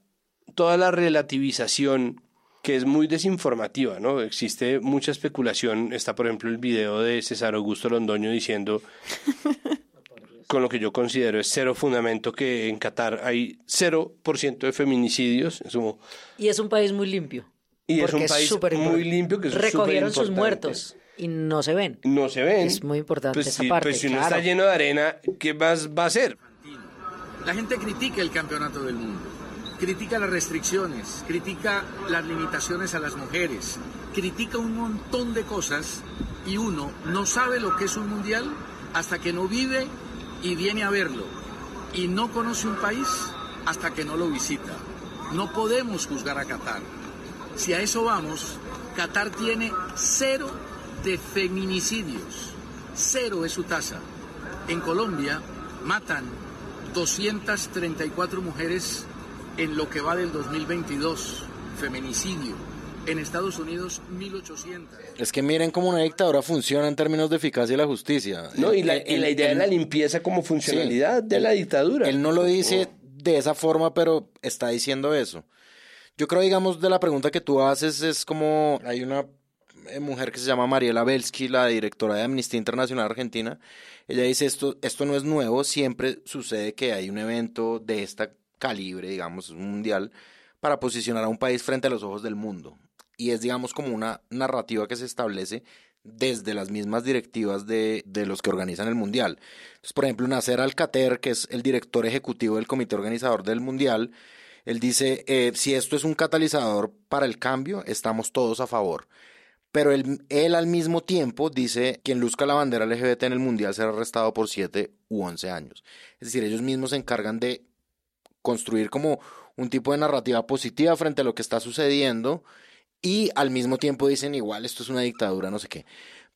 toda la relativización que es muy desinformativa, ¿no? Existe mucha especulación. Está, por ejemplo, el video de César Augusto Londoño diciendo, con lo que yo considero es cero fundamento, que en Qatar hay 0% de feminicidios. Es como- Y es un país muy limpio. y es un país muy limpio que es Recogieron sus muertos y no se ven. No se ven. Es muy importante Pues esa si, parte, pues si uno claro. está lleno de arena, ¿qué más va a hacer? La gente critica el campeonato del mundo, critica las restricciones, critica las limitaciones a las mujeres, critica un montón de cosas y uno no sabe lo que es un mundial hasta que no vive y viene a verlo y no conoce un país hasta que no lo visita. No podemos juzgar a Qatar. Si a eso vamos, Qatar tiene cero de feminicidios. Cero es su tasa. En Colombia matan 234 mujeres en lo que va del 2022. Feminicidio. En Estados Unidos, 1800. Es que miren cómo una dictadura funciona en términos de eficacia de la justicia. No, y la, El- y la el- idea de la limpieza como funcionalidad de la dictadura. Él no lo dice de esa forma, pero está diciendo eso. Yo creo, digamos, de la pregunta que tú haces es como hay una mujer que se llama Mariela Belsky, la directora de Amnistía Internacional Argentina. Ella dice esto, esto no es nuevo, siempre sucede que hay un evento de esta calibre, digamos, un mundial, para posicionar a un país frente a los ojos del mundo. Y es, digamos, como una narrativa que se establece desde las mismas directivas de, de los que organizan el Mundial. Entonces, por ejemplo, Nasser Alcater, que es el director ejecutivo del comité organizador del Mundial, él dice, eh, si esto es un catalizador para el cambio, estamos todos a favor. Pero él, él al mismo tiempo dice, quien luzca la bandera LGBT en el Mundial será arrestado por 7 u 11 años. Es decir, ellos mismos se encargan de construir como un tipo de narrativa positiva frente a lo que está sucediendo y al mismo tiempo dicen igual esto es una dictadura, no sé qué.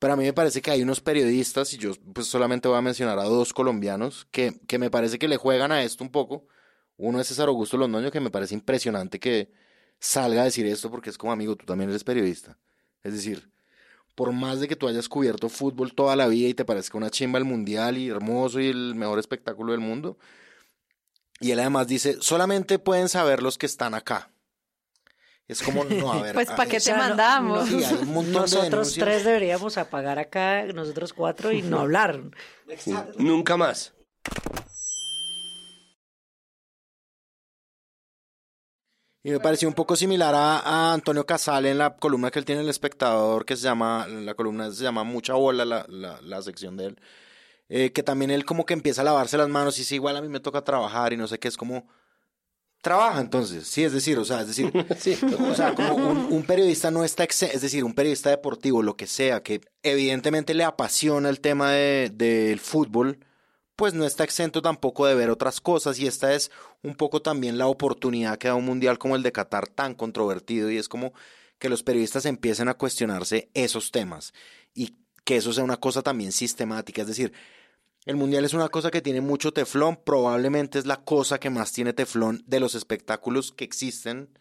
Pero a mí me parece que hay unos periodistas, y yo pues solamente voy a mencionar a dos colombianos, que, que me parece que le juegan a esto un poco. Uno es César Augusto Londoño, que me parece impresionante que salga a decir esto porque es como amigo, tú también eres periodista. Es decir, por más de que tú hayas cubierto fútbol toda la vida y te parezca una chimba el mundial y hermoso y el mejor espectáculo del mundo, y él además dice, solamente pueden saber los que están acá. Es como, no, a ver. Pues, a- ¿pa' qué te no- mandamos? Sí, hay un montón de Nosotros tres deberíamos apagar acá, nosotros cuatro, y no hablar. Nunca más. Y me pareció un poco similar a, a Antonio Casale en la columna que él tiene en El Espectador, que se llama, la columna se llama Mucha Bola, la, la, la sección de él, eh, que también él como que empieza a lavarse las manos y dice, igual a mí me toca trabajar y no sé qué, es como, trabaja entonces, sí, es decir, o sea, es decir, o sea, como un, un periodista no está, es decir, un periodista deportivo, lo que sea, que evidentemente le apasiona el tema de- del fútbol, pues no está exento tampoco de ver otras cosas y esta es un poco también la oportunidad que da un mundial como el de Qatar tan controvertido y es como que los periodistas empiecen a cuestionarse esos temas y que eso sea una cosa también sistemática, es decir, el mundial es una cosa que tiene mucho teflón, probablemente es la cosa que más tiene teflón de los espectáculos que existen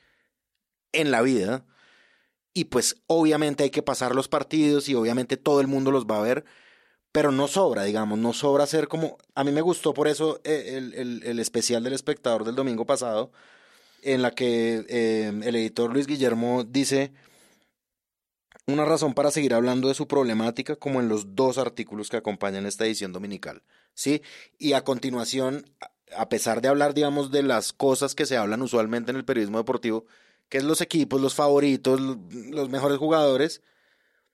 en la vida y pues obviamente hay que pasar los partidos y obviamente todo el mundo los va a ver, pero no sobra, digamos, no sobra ser como... A mí me gustó por eso eh, el, el- especial del espectador del domingo pasado, en la que eh, el editor Luis Guillermo dice una razón para seguir hablando de su problemática como en los dos artículos que acompañan esta edición dominical, ¿sí? Y a continuación, a- pesar de hablar, digamos, de las cosas que se hablan usualmente en el periodismo deportivo, que es los equipos, los favoritos, los mejores jugadores,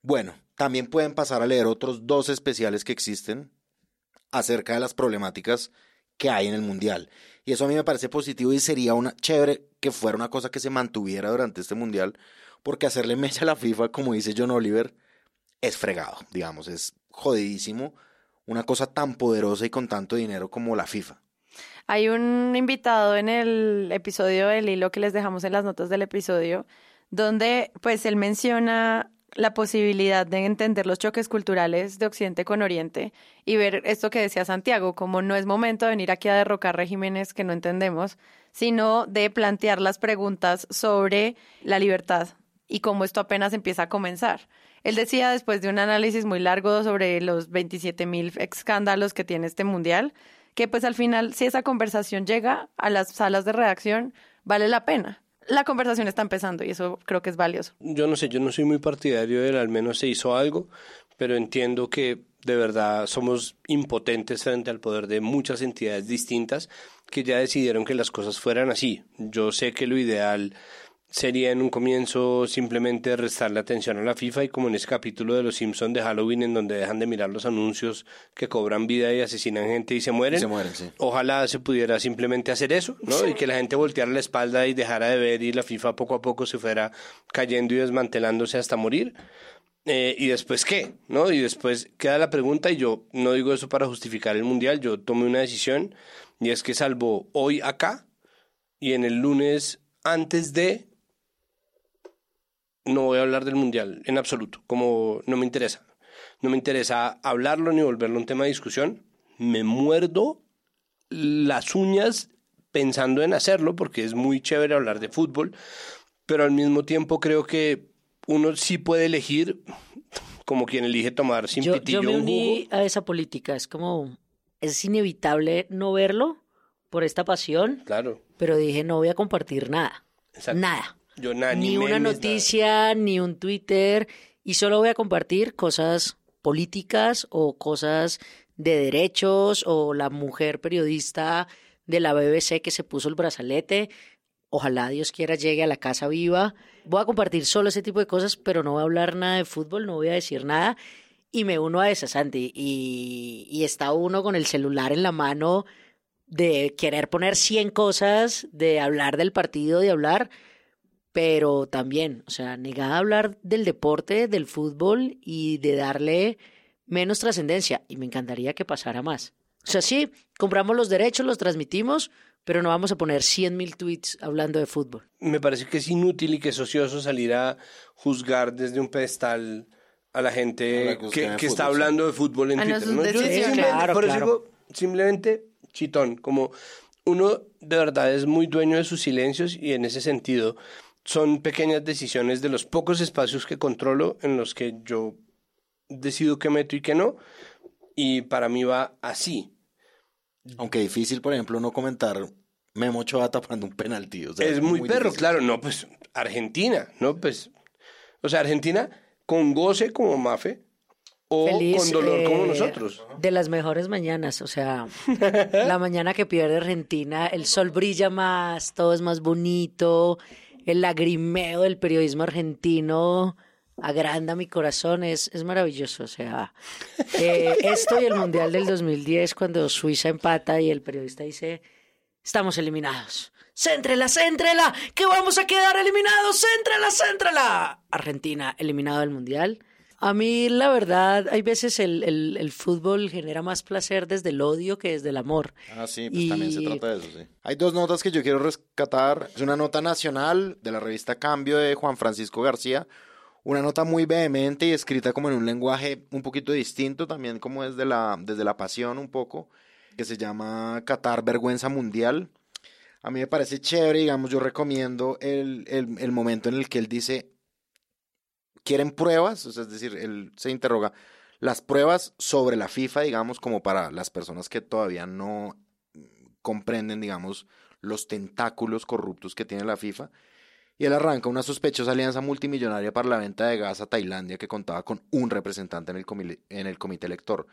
bueno, también pueden pasar a leer otros dos especiales que existen acerca de las problemáticas que hay en el mundial. Y eso a mí me parece positivo y sería una chévere que fuera una cosa que se mantuviera durante este mundial, porque hacerle mecha a la FIFA, como dice John Oliver, es fregado, digamos, es jodidísimo una cosa tan poderosa y con tanto dinero como la FIFA. Hay un invitado en el episodio del hilo que les dejamos en las notas del episodio, donde pues él menciona la posibilidad de entender los choques culturales de Occidente con Oriente y ver esto que decía Santiago, como no es momento de venir aquí a derrocar regímenes que no entendemos, sino de plantear las preguntas sobre la libertad y cómo esto apenas empieza a comenzar. Él decía, después de un análisis muy largo sobre los 27 mil escándalos que tiene este mundial, que pues al final, si esa conversación llega a las salas de redacción, vale la pena la conversación está empezando y eso creo que es valioso. Yo no sé, yo no soy muy partidario del al menos se hizo algo, pero entiendo que de verdad somos impotentes frente al poder de muchas entidades distintas que ya decidieron que las cosas fueran así. Yo sé que lo ideal sería en un comienzo simplemente restarle atención a la FIFA y como en ese capítulo de Los Simpsons de Halloween en donde dejan de mirar los anuncios que cobran vida y asesinan gente y se mueren. se mueren, sí. Ojalá se pudiera simplemente hacer eso, ¿no? Y que la gente volteara la espalda y dejara de ver y la FIFA poco a poco se fuera cayendo y desmantelándose hasta morir. Eh, y después qué, ¿no? Y después queda la pregunta y yo no digo eso para justificar el mundial, yo tomé una decisión y es que salvo hoy acá y en el lunes antes de no voy a hablar del mundial en absoluto, como no me interesa. No me interesa hablarlo ni volverlo un tema de discusión. Me muerdo las uñas pensando en hacerlo porque es muy chévere hablar de fútbol, pero al mismo tiempo creo que uno sí puede elegir como quien elige tomar sin yo, pitillo yo me un uní jugo. a esa política. Es como, es inevitable no verlo por esta pasión, Claro, pero dije, no voy a compartir nada. exacto. Nada. Yo nada, ni ni una nada. noticia, ni un Twitter, y solo voy a compartir cosas políticas o cosas de derechos o la mujer periodista de la BBC que se puso el brazalete. Ojalá Dios quiera llegue a la casa viva. Voy a compartir solo ese tipo de cosas, pero no voy a hablar nada de fútbol, no voy a decir nada. Y me uno a esa, Santi. Y, y está uno con el celular en la mano de querer poner 100 cosas, de hablar del partido, de hablar pero también, o sea, negada a hablar del deporte, del fútbol y de darle menos trascendencia. Y me encantaría que pasara más. O sea, sí, compramos los derechos, los transmitimos, pero no vamos a poner 100 mil tweets hablando de fútbol. me parece que es inútil y que es ocioso salir a juzgar desde un pedestal a la gente que está hablando de fútbol en Twitter. Claro, por eso claro. digo, simplemente chitón, como uno de verdad es muy dueño de sus silencios y en ese sentido son pequeñas decisiones de los pocos espacios que controlo en los que yo decido qué meto y qué no. Y para mí va así. Aunque difícil, por ejemplo, no comentar Memo Ochoa tapando un penalti. o sea, es muy, perro, difícil. claro. No, pues Argentina, ¿no? Pues, o sea, Argentina con goce como Mafe o Feliz, con dolor como eh, nosotros. De las mejores mañanas, o sea, la mañana que pierde Argentina, el sol brilla más, todo es más bonito, el lagrimeo del periodismo argentino agranda mi corazón, es, es maravilloso, o sea, eh, esto y el Mundial del 2010 cuando Suiza empata y el periodista dice, estamos eliminados. Céntrela, céntrela, que vamos a quedar eliminados, céntrela, céntrela. Argentina eliminado del Mundial. A mí, la verdad, hay veces el, el- el fútbol genera más placer desde el odio que desde el amor. Ah, sí, pues Y- también se trata de eso, sí. Hay dos notas que yo quiero rescatar. Es una nota nacional de la revista Cambio de Juan Francisco García. Una nota muy vehemente y escrita como en un lenguaje un poquito distinto, también como desde la, desde la pasión un poco, que se llama Qatar Vergüenza Mundial. A mí me parece chévere, digamos, yo recomiendo el, el, el momento en el que él dice, ¿quieren pruebas? Es decir, él se interroga, las pruebas sobre la FIFA, digamos, como para las personas que todavía no comprenden, digamos, los tentáculos corruptos que tiene la FIFA. Y él arranca una sospechosa alianza multimillonaria para la venta de gas a Tailandia que contaba con un representante en el, en el comité elector.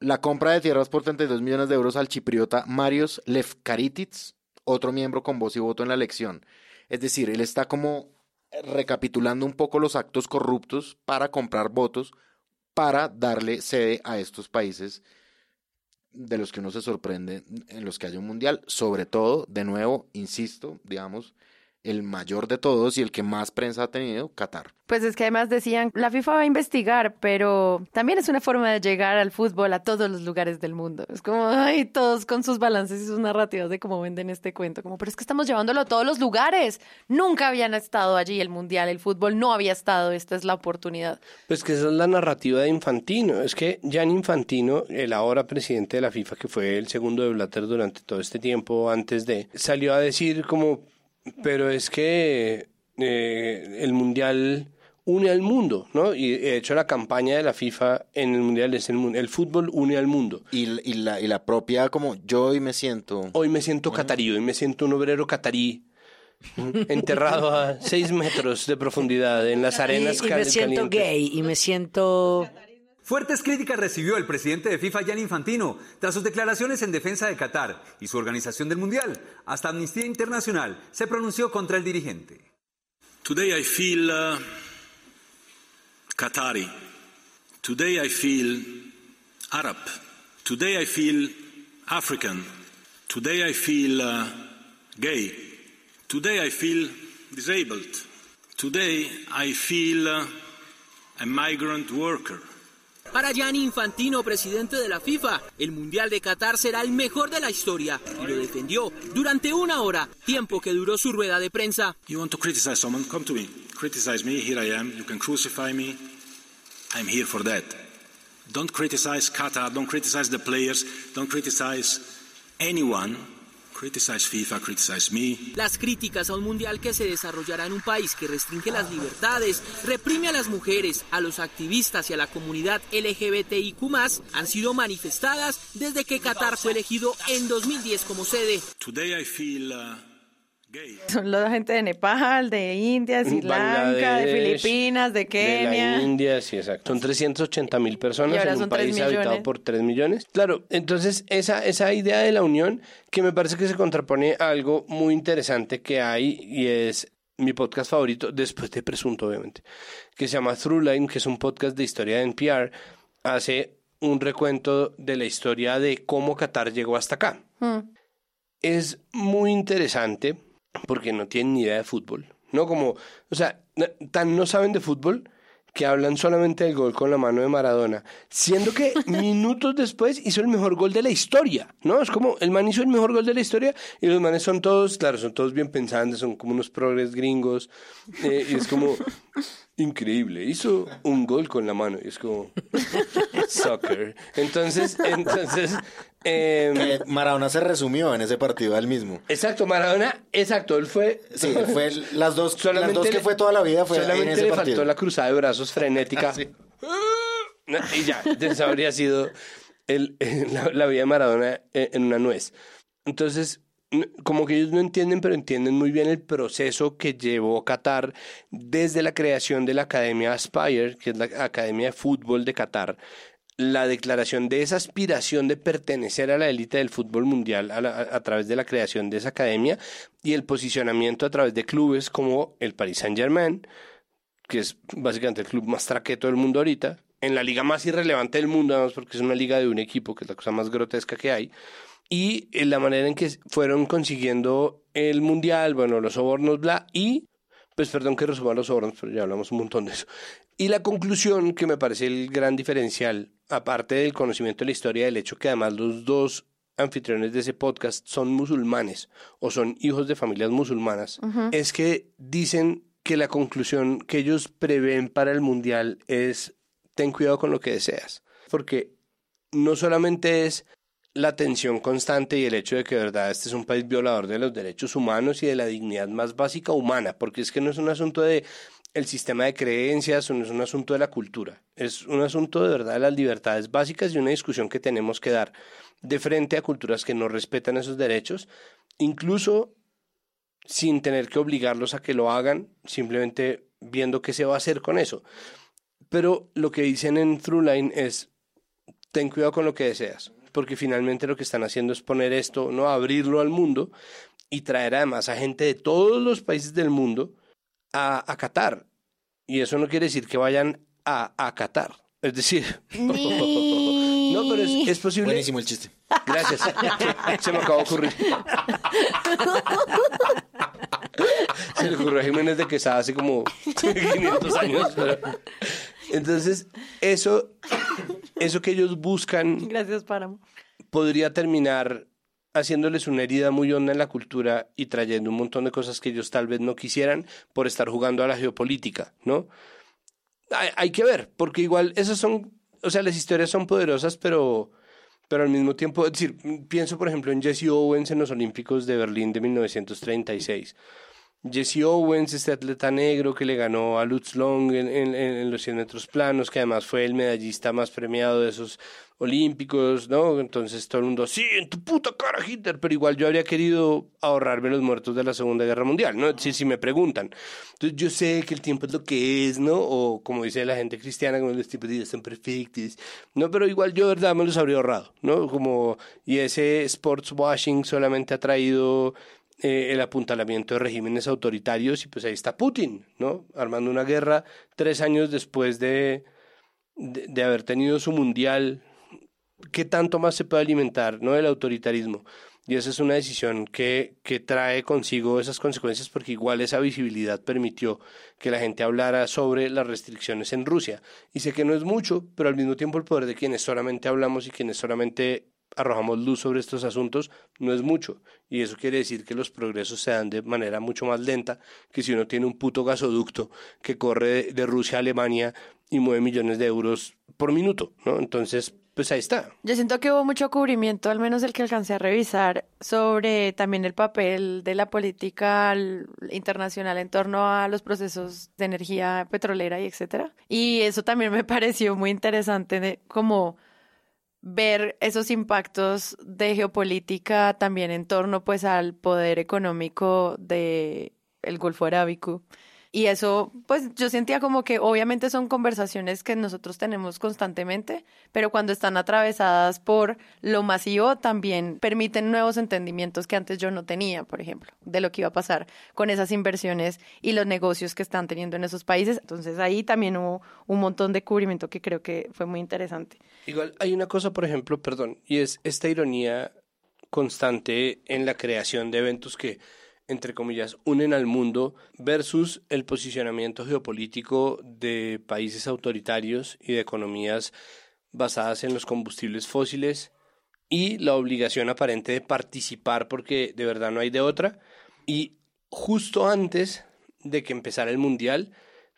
La compra de tierras por 32 millones de euros al chipriota Marios Lefkaritits, otro miembro con voz y voto en la elección. Es decir, él está como recapitulando un poco los actos corruptos para comprar votos para darle sede a estos países de los que uno se sorprende en los que haya un mundial, sobre todo, de nuevo, insisto, digamos, el mayor de todos y el que más prensa ha tenido, Qatar. Pues es que además decían, la FIFA va a investigar, pero también es una forma de llegar al fútbol a todos los lugares del mundo. Es como, ay, todos con sus balances y sus narrativas de cómo venden este cuento. Como, pero es que estamos llevándolo a todos los lugares. Nunca habían estado allí el mundial, el fútbol no había estado. Esta es la oportunidad. Pues que esa es la narrativa de Infantino. Es que Jan Infantino, el ahora presidente de la FIFA, que fue el segundo de Blatter durante todo este tiempo antes de, salió a decir como, pero es que eh, el mundial une al mundo, ¿no? Y de hecho la campaña de la FIFA en el mundial es el, mun- el fútbol une al mundo. Y, y, la, y la propia, como yo hoy me siento. Hoy me siento catarí, hoy me siento un obrero catarí. Enterrado a seis metros de profundidad en las arenas y, y me siento calientes. gay y me siento... Fuertes críticas recibió el presidente de FIFA, Gianni Infantino, tras sus declaraciones en defensa de Qatar y su organización del Mundial. Hasta Amnistía Internacional se pronunció contra el dirigente. Today I feel uh, Qatari. Today I feel Arab. Today I feel African. Today I feel uh, gay. Today I feel disabled. Today I feel uh, a migrant worker. Para Gianni Infantino, presidente de la FIFA, el Mundial de Qatar será el mejor de la historia y lo defendió durante una hora, tiempo que duró su rueda de prensa. You want to criticize someone? Come to me. Criticize me. Here I am. You can crucify me. I'm here for that. Don't criticize Qatar. Don't criticize the players. Don't criticize anyone. Criticize FIFA. Criticize me. Las críticas a un mundial que se desarrollará en un país que restringe las libertades, reprime a las mujeres, a los activistas y a la comunidad LGBTIQ han sido manifestadas desde que Qatar fue elegido en 2010 como sede. Today I feel uh, gay. Son la gente de Nepal, de India, Sri Lanka, de Filipinas, de De Kenia. la India, sí, exacto. Son 380 mil personas en un país habitado por 3 millones. Claro, entonces esa, esa idea de la unión que me parece que se contrapone a algo muy interesante que hay y es mi podcast favorito, después de Presunto, obviamente, que se llama Throughline, que es un podcast de historia de NPR, hace un recuento de la historia de cómo Qatar llegó hasta acá. Mm. Es muy interesante porque no tienen ni idea de fútbol. No como, o sea, tan no saben de fútbol que hablan solamente del gol con la mano de Maradona, siendo que minutos después hizo el mejor gol de la historia, ¿no? Es como el man hizo el mejor gol de la historia y los manes son todos, claro, son todos bien pensantes, son como unos progres gringos eh, y es como increíble, hizo un gol con la mano y es como soccer. Entonces, entonces em, Maradona se resumió en ese partido al mismo. Exacto, Maradona, exacto, él fue... Sí, fue el- las dos, las Solamente dos que le- fue toda la vida fue en Solamente ese le partido. faltó la cruzada de brazos frenética. Sí. No, Y ya, esa habría sido el, la, la vida de Maradona eh, en una nuez. Entonces, como que ellos no entienden, pero entienden muy bien el proceso que llevó Qatar desde la creación de la Academia Aspire, que es la Academia de Fútbol de Qatar, la declaración de esa aspiración de pertenecer a la élite del fútbol mundial a, través de la creación de esa academia y el posicionamiento a través de clubes como el Paris Saint-Germain, que es básicamente el club más traqueto del mundo ahorita, en la liga más irrelevante del mundo, porque es una liga de un equipo, que es la cosa más grotesca que hay, y eh, la manera en que fueron consiguiendo el mundial, bueno, los sobornos, bla, y, pues perdón que resuma los sobornos, pero ya hablamos un montón de eso. Y la conclusión que me parece el gran diferencial, aparte del conocimiento de la historia, del hecho que además los dos anfitriones de ese podcast son musulmanes o son hijos de familias musulmanas, es que dicen que la conclusión que ellos prevén para el mundial es ten cuidado con lo que deseas, porque no solamente es la tensión constante y el hecho de que de verdad este es un país violador de los derechos humanos y de la dignidad más básica humana, porque es que no es un asunto de el sistema de creencias, no es un asunto de la cultura, es un asunto de verdad de las libertades básicas y una discusión que tenemos que dar de frente a culturas que no respetan esos derechos, incluso sin tener que obligarlos a que lo hagan, simplemente viendo qué se va a hacer con eso. Pero lo que dicen en Throughline es, ten cuidado con lo que deseas, porque finalmente lo que están haciendo es poner esto, no abrirlo al mundo y traer además a gente de todos los países del mundo a, a Qatar. Y eso no quiere decir que vayan a, a Qatar. Es decir, no, pero es, es posible. Buenísimo el chiste. Gracias. Se me acabó de ocurrir. Se le ocurrió a Jiménez de Quesada hace como 500 años. pero- Entonces, eso, eso que ellos buscan Gracias, Páramo. podría terminar haciéndoles una herida muy honda en la cultura y trayendo un montón de cosas que ellos tal vez no quisieran por estar jugando a la geopolítica, ¿no? Hay, hay que ver, porque igual esas son, o sea, las historias son poderosas, pero, pero al mismo tiempo, es decir, pienso por ejemplo en Jesse Owens en los Olímpicos de Berlín de 1936. Jesse Owens, este atleta negro que le ganó a Lutz Long en, los 100 metros planos, que además fue el medallista más premiado de esos olímpicos, ¿no? Entonces todo el mundo, sí, en tu puta cara Hitler, pero igual yo habría querido ahorrarme los muertos de la Segunda Guerra Mundial, ¿no? Si, si me preguntan. Entonces yo sé que el tiempo es lo que es, ¿no? O como dice la gente cristiana, como los tiempos de Dios son perfectos, ¿no? Pero igual yo verdad me los habría ahorrado, ¿no? Como, y ese sports washing solamente ha traído eh, el apuntalamiento de regímenes autoritarios y pues ahí está Putin, ¿no? Armando una guerra tres años después de, de, de haber tenido su mundial. ¿Qué tanto más se puede alimentar, no? El autoritarismo. Y esa es una decisión que, que trae consigo esas consecuencias porque igual esa visibilidad permitió que la gente hablara sobre las restricciones en Rusia. Y sé que no es mucho, pero al mismo tiempo el poder de quienes solamente hablamos y quienes solamente arrojamos luz sobre estos asuntos no es mucho. Y eso quiere decir que los progresos se dan de manera mucho más lenta que si uno tiene un puto gasoducto que corre de, Rusia a Alemania y mueve millones de euros por minuto, ¿no? Entonces, pues ahí está. Yo siento que hubo mucho cubrimiento, al menos el que alcancé a revisar, sobre también el papel de la política internacional en torno a los procesos de energía petrolera y etcétera. Y eso también me pareció muy interesante de como ver esos impactos de geopolítica también en torno pues al poder económico de Golfo Arábico. Y eso, pues yo sentía como que obviamente son conversaciones que nosotros tenemos constantemente, pero cuando están atravesadas por lo masivo también permiten nuevos entendimientos que antes yo no tenía, por ejemplo, de lo que iba a pasar con esas inversiones y los negocios que están teniendo en esos países. Entonces ahí también hubo un montón de cubrimiento que creo que fue muy interesante. Igual hay una cosa, por ejemplo, perdón, y es esta ironía constante en la creación de eventos que, entre comillas, unen al mundo versus el posicionamiento geopolítico de países autoritarios y de economías basadas en los combustibles fósiles y la obligación aparente de participar porque de verdad no hay de otra. Y justo antes de que empezara el Mundial,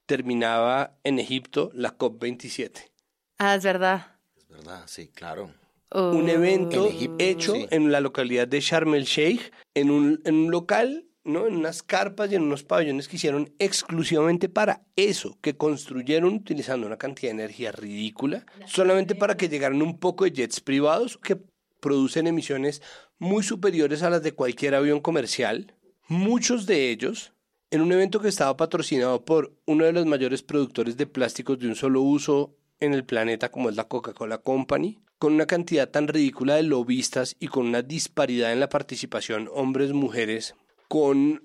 terminaba en Egipto la COP27. Ah, es verdad. Es verdad, sí, claro. Un evento En Egipto, hecho sí. en la localidad de Sharm el Sheikh, en un, en un local, ¿no? En unas carpas y en unos pabellones que hicieron exclusivamente para eso, que construyeron utilizando una cantidad de energía ridícula, solamente para que llegaran un poco de jets privados que producen emisiones muy superiores a las de cualquier avión comercial, muchos de ellos en un evento que estaba patrocinado por uno de los mayores productores de plásticos de un solo uso en el planeta como es la Coca-Cola Company, con una cantidad tan ridícula de lobistas y con una disparidad en la participación hombres-mujeres, con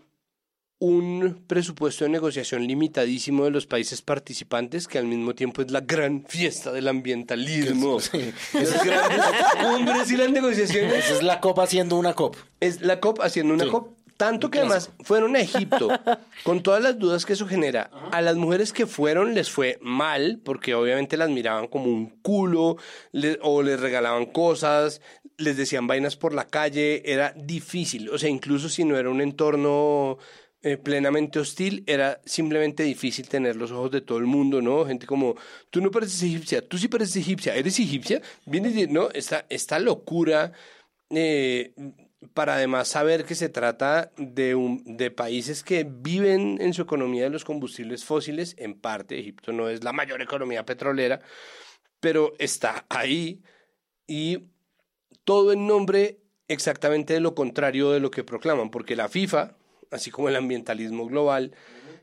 un presupuesto de negociación limitadísimo de los países participantes, que al mismo tiempo es la gran fiesta del ambientalismo. Las grandes cumbres y las negociaciones. Esa es la COP haciendo una COP. Es la COP haciendo una Sí. COP. Tanto que además fueron a Egipto, con todas las dudas que eso genera. A las mujeres que fueron les fue mal, porque obviamente las miraban como un culo, le- o les regalaban cosas, les decían vainas por la calle, era difícil. O sea, incluso si no era un entorno eh, plenamente hostil, era simplemente difícil tener los ojos de todo el mundo, ¿no? Gente como, tú no pareces egipcia, tú sí pareces egipcia, ¿eres egipcia? Vienes de, ¿no? Esta, esta locura... eh, para además saber que se trata de, un, de países que viven en su economía de los combustibles fósiles, en parte, Egipto no es la mayor economía petrolera, pero está ahí y todo en nombre exactamente de lo contrario de lo que proclaman, porque la FIFA, así como el ambientalismo global,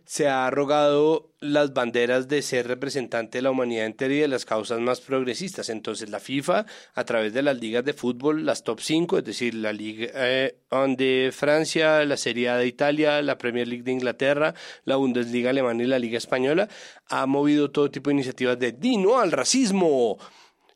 se ha arrogado las banderas de ser representante de la humanidad entera y de las causas más progresistas. Entonces la FIFA, a través de las ligas de fútbol, las top 5, es decir, la Liga eh, de Francia, la Serie A de Italia, la Premier League de Inglaterra, la Bundesliga alemana y la Liga española, ha movido todo tipo de iniciativas de di no al racismo,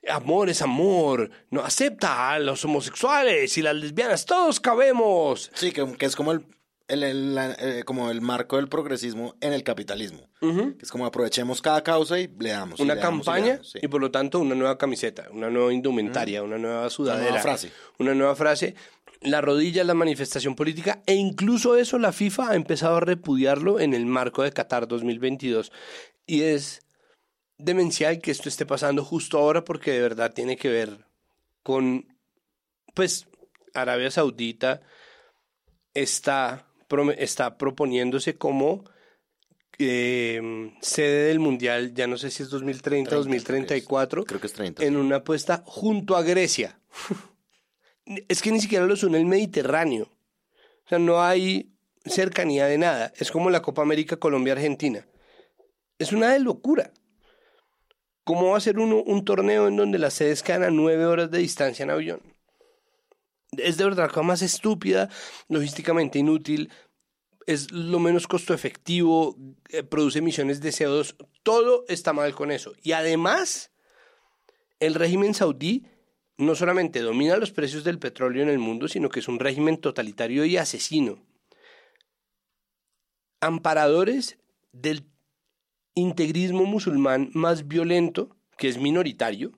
amor es amor, no acepta a los homosexuales y las lesbianas, todos cabemos. Sí, que es como el, el, el- la- eh, como el marco del progresismo en el capitalismo. Que es como aprovechemos cada causa y le damos. y una le damos y le campaña damos, sí. y por lo tanto una nueva camiseta, una nueva indumentaria, una nueva sudadera, nueva frase. una nueva frase. La rodilla la manifestación política e incluso eso la FIFA ha empezado a repudiarlo en el marco de Qatar 2022 y es demencial que esto esté pasando justo ahora porque de verdad tiene que ver con pues Arabia Saudita está, está proponiéndose como eh, sede del Mundial, ya no sé si es 2030 o 2034, Creo que es 30. en una apuesta junto a Grecia. es que ni siquiera los une el Mediterráneo. O sea, no hay cercanía de nada. Es como la Copa América Colombia-Argentina. Es una de locura. ¿Cómo va a ser uno un torneo en donde las sedes quedan a nueve horas de distancia en avión? Es de verdad la cosa más estúpida, logísticamente inútil, es lo menos costo efectivo, eh, produce emisiones de CO2, todo está mal con eso. Y además, el régimen saudí no solamente domina los precios del petróleo en el mundo, sino que es un régimen totalitario y asesino. Amparadores del integrismo musulmán más violento, que es minoritario,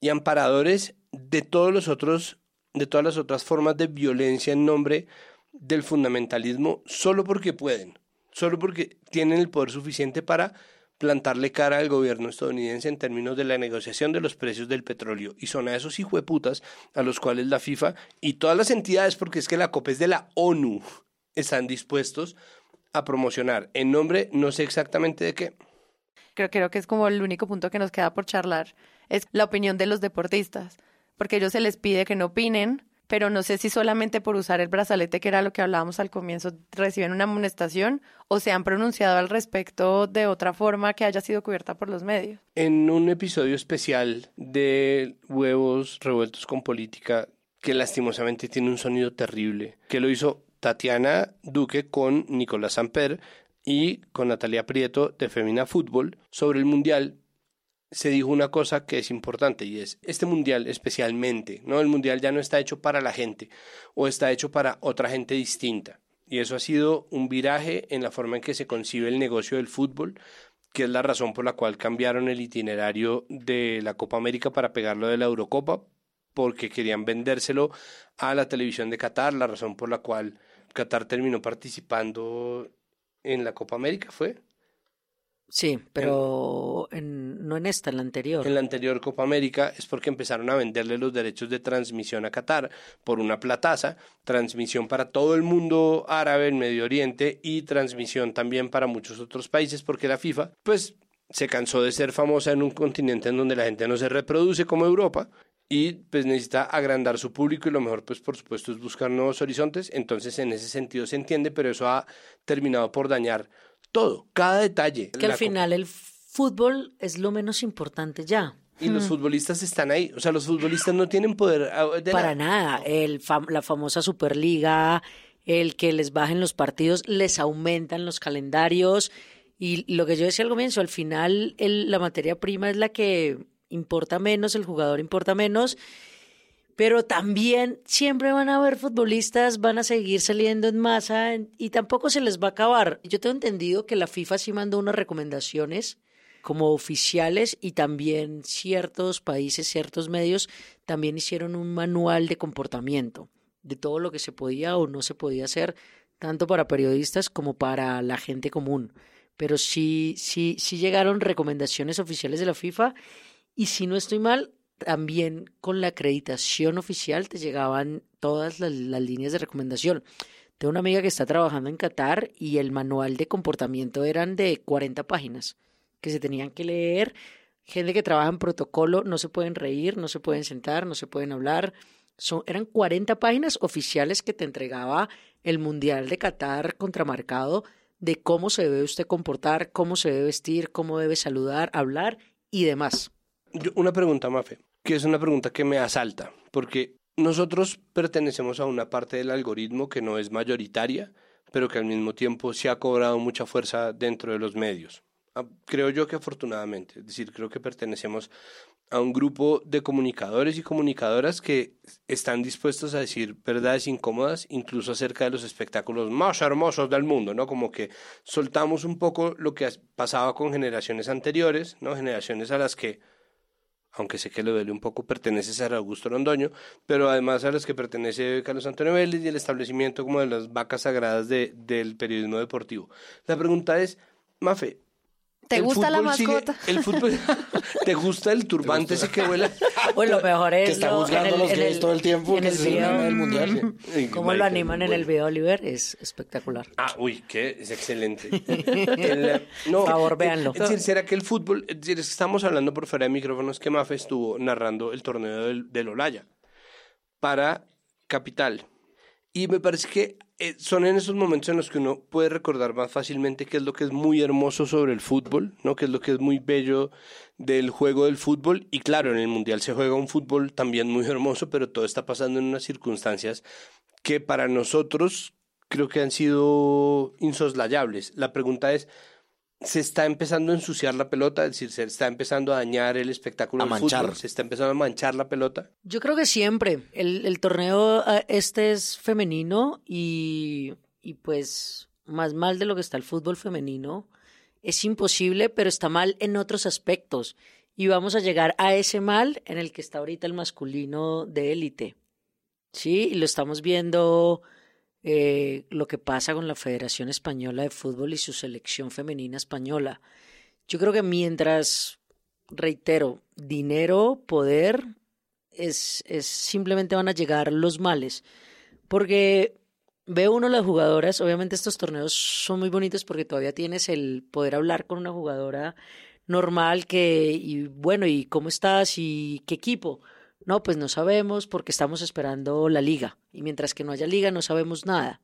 y amparadores de todos los otros, de todas las otras formas de violencia en nombre del fundamentalismo, solo porque pueden, solo porque tienen el poder suficiente para plantarle cara al gobierno estadounidense en términos de la negociación de los precios del petróleo. Y son a esos hijueputas a los cuales la FIFA y todas las entidades, porque es que la COP es de la ONU, están dispuestos a promocionar en nombre no sé exactamente de qué. Creo, creo que es como el único punto que nos queda por charlar, es la opinión de los deportistas, porque ellos se les pide que no opinen, pero no sé si solamente por usar el brazalete, que era lo que hablábamos al comienzo, reciben una amonestación o se han pronunciado al respecto de otra forma que haya sido cubierta por los medios. En un episodio especial de Huevos Revueltos con Política, que lastimosamente tiene un sonido terrible, que lo hizo Tatiana Duque con Nicolás Samper y con Natalia Prieto de Femina Fútbol sobre el Mundial se dijo una cosa que es importante y es este mundial especialmente, ¿no? El mundial ya no está hecho para la gente o está hecho para otra gente distinta. Y eso ha sido un viraje en la forma en que se concibe el negocio del fútbol, que es la razón por la cual cambiaron el itinerario de la Copa América para pegarlo de la Eurocopa, porque querían vendérselo a la televisión de Qatar, la razón por la cual Qatar terminó participando en la Copa América fue Sí, pero en- no en esta, en la anterior. en la anterior Copa América es porque empezaron a venderle los derechos de transmisión a Qatar por una plataza, transmisión para todo el mundo árabe en Medio Oriente y transmisión también para muchos otros países porque la FIFA pues se cansó de ser famosa en un continente en donde la gente no se reproduce como Europa y pues necesita agrandar su público y lo mejor pues por supuesto es buscar nuevos horizontes, entonces en ese sentido se entiende, pero eso ha terminado por dañar todo, cada detalle. Que al final el fútbol es lo menos importante ya. Y los futbolistas están ahí. O sea, los futbolistas no tienen poder. ah, de Para la- nada. El fam- la famosa Superliga, el que les bajen los partidos, les aumentan los calendarios. Y lo que yo decía al comienzo, al final el- la materia prima es la que importa menos, el jugador importa menos. Pero también siempre van a haber futbolistas, van a seguir saliendo en masa y tampoco se les va a acabar. Yo tengo entendido que la FIFA sí mandó unas recomendaciones como oficiales y también ciertos países, ciertos medios también hicieron un manual de comportamiento de todo lo que se podía o no se podía hacer, tanto para periodistas como para la gente común. Pero sí, sí, sí llegaron recomendaciones oficiales de la FIFA y si no estoy mal, también con la acreditación oficial te llegaban todas las, líneas de recomendación. Tengo una amiga que está trabajando en Qatar y el manual de comportamiento eran de 40 páginas que se tenían que leer. Gente que trabaja en protocolo, no se pueden reír, no se pueden sentar, no se pueden hablar. Son, eran 40 páginas oficiales que te entregaba el Mundial de Qatar contramarcado de cómo se debe usted comportar, cómo se debe vestir, cómo debe saludar, hablar y demás. Una pregunta, Mafe, que es una pregunta que me asalta, porque nosotros pertenecemos a una parte del algoritmo que no es mayoritaria, pero que al mismo tiempo se ha cobrado mucha fuerza dentro de los medios. Ah, Creo yo que afortunadamente, es decir, creo que pertenecemos a un grupo de comunicadores y comunicadoras que están dispuestos a decir verdades incómodas, incluso acerca de los espectáculos más hermosos del mundo, ¿no? Como que soltamos un poco lo que pasaba con generaciones anteriores, ¿no? Generaciones a las que, aunque sé que le duele un poco, pertenece a Augusto Londoño, pero además a las que pertenece Carlos Antonio Vélez y el establecimiento como de las vacas sagradas de, del periodismo deportivo. La pregunta es, Mafe, ¿Te el gusta la fútbol sigue- mascota? el fútbol, ¿Te gusta el turbante ese que vuela? Pues lo mejor es Que está buscando los gays todo el tiempo, en el video, el mundial. Ay, Cómo lo animan en el video Oliver es espectacular. Ah, uy, que es excelente. El, Por favor, véanlo. Es decir, ¿será que el fútbol, es decir, es que estamos hablando por fuera de micrófonos que Mafe estuvo narrando el torneo del, del Olaya para Capital. Y me parece que eh, son en esos momentos en los que uno puede recordar más fácilmente qué es lo que es muy hermoso sobre el fútbol, ¿no? Qué es lo que es muy bello del juego del fútbol. Y claro, en el Mundial se juega un fútbol también muy hermoso, pero todo está pasando en unas circunstancias que para nosotros creo que han sido insoslayables. La pregunta es, ¿se está empezando a ensuciar la pelota? Es decir, ¿se está empezando a dañar el espectáculo A del manchar. fútbol? ¿Se está empezando a manchar la pelota? Yo creo que siempre. El, el torneo eh, este es femenino y, y pues más mal de lo que está el fútbol femenino. Es imposible, pero está mal en otros aspectos. Y vamos a llegar a ese mal en el que está ahorita el masculino de élite. Sí, y lo estamos viendo eh, lo que pasa con la Federación Española de Fútbol y su selección femenina española. Yo creo que mientras, reitero, dinero, poder, es, es simplemente van a llegar los males. Porque ve uno las jugadoras, obviamente estos torneos son muy bonitos porque todavía tienes el poder hablar con una jugadora normal que, y bueno, ¿y cómo estás? ¿Y qué equipo? No, pues no sabemos porque estamos esperando la liga. Y mientras que no haya liga no sabemos nada.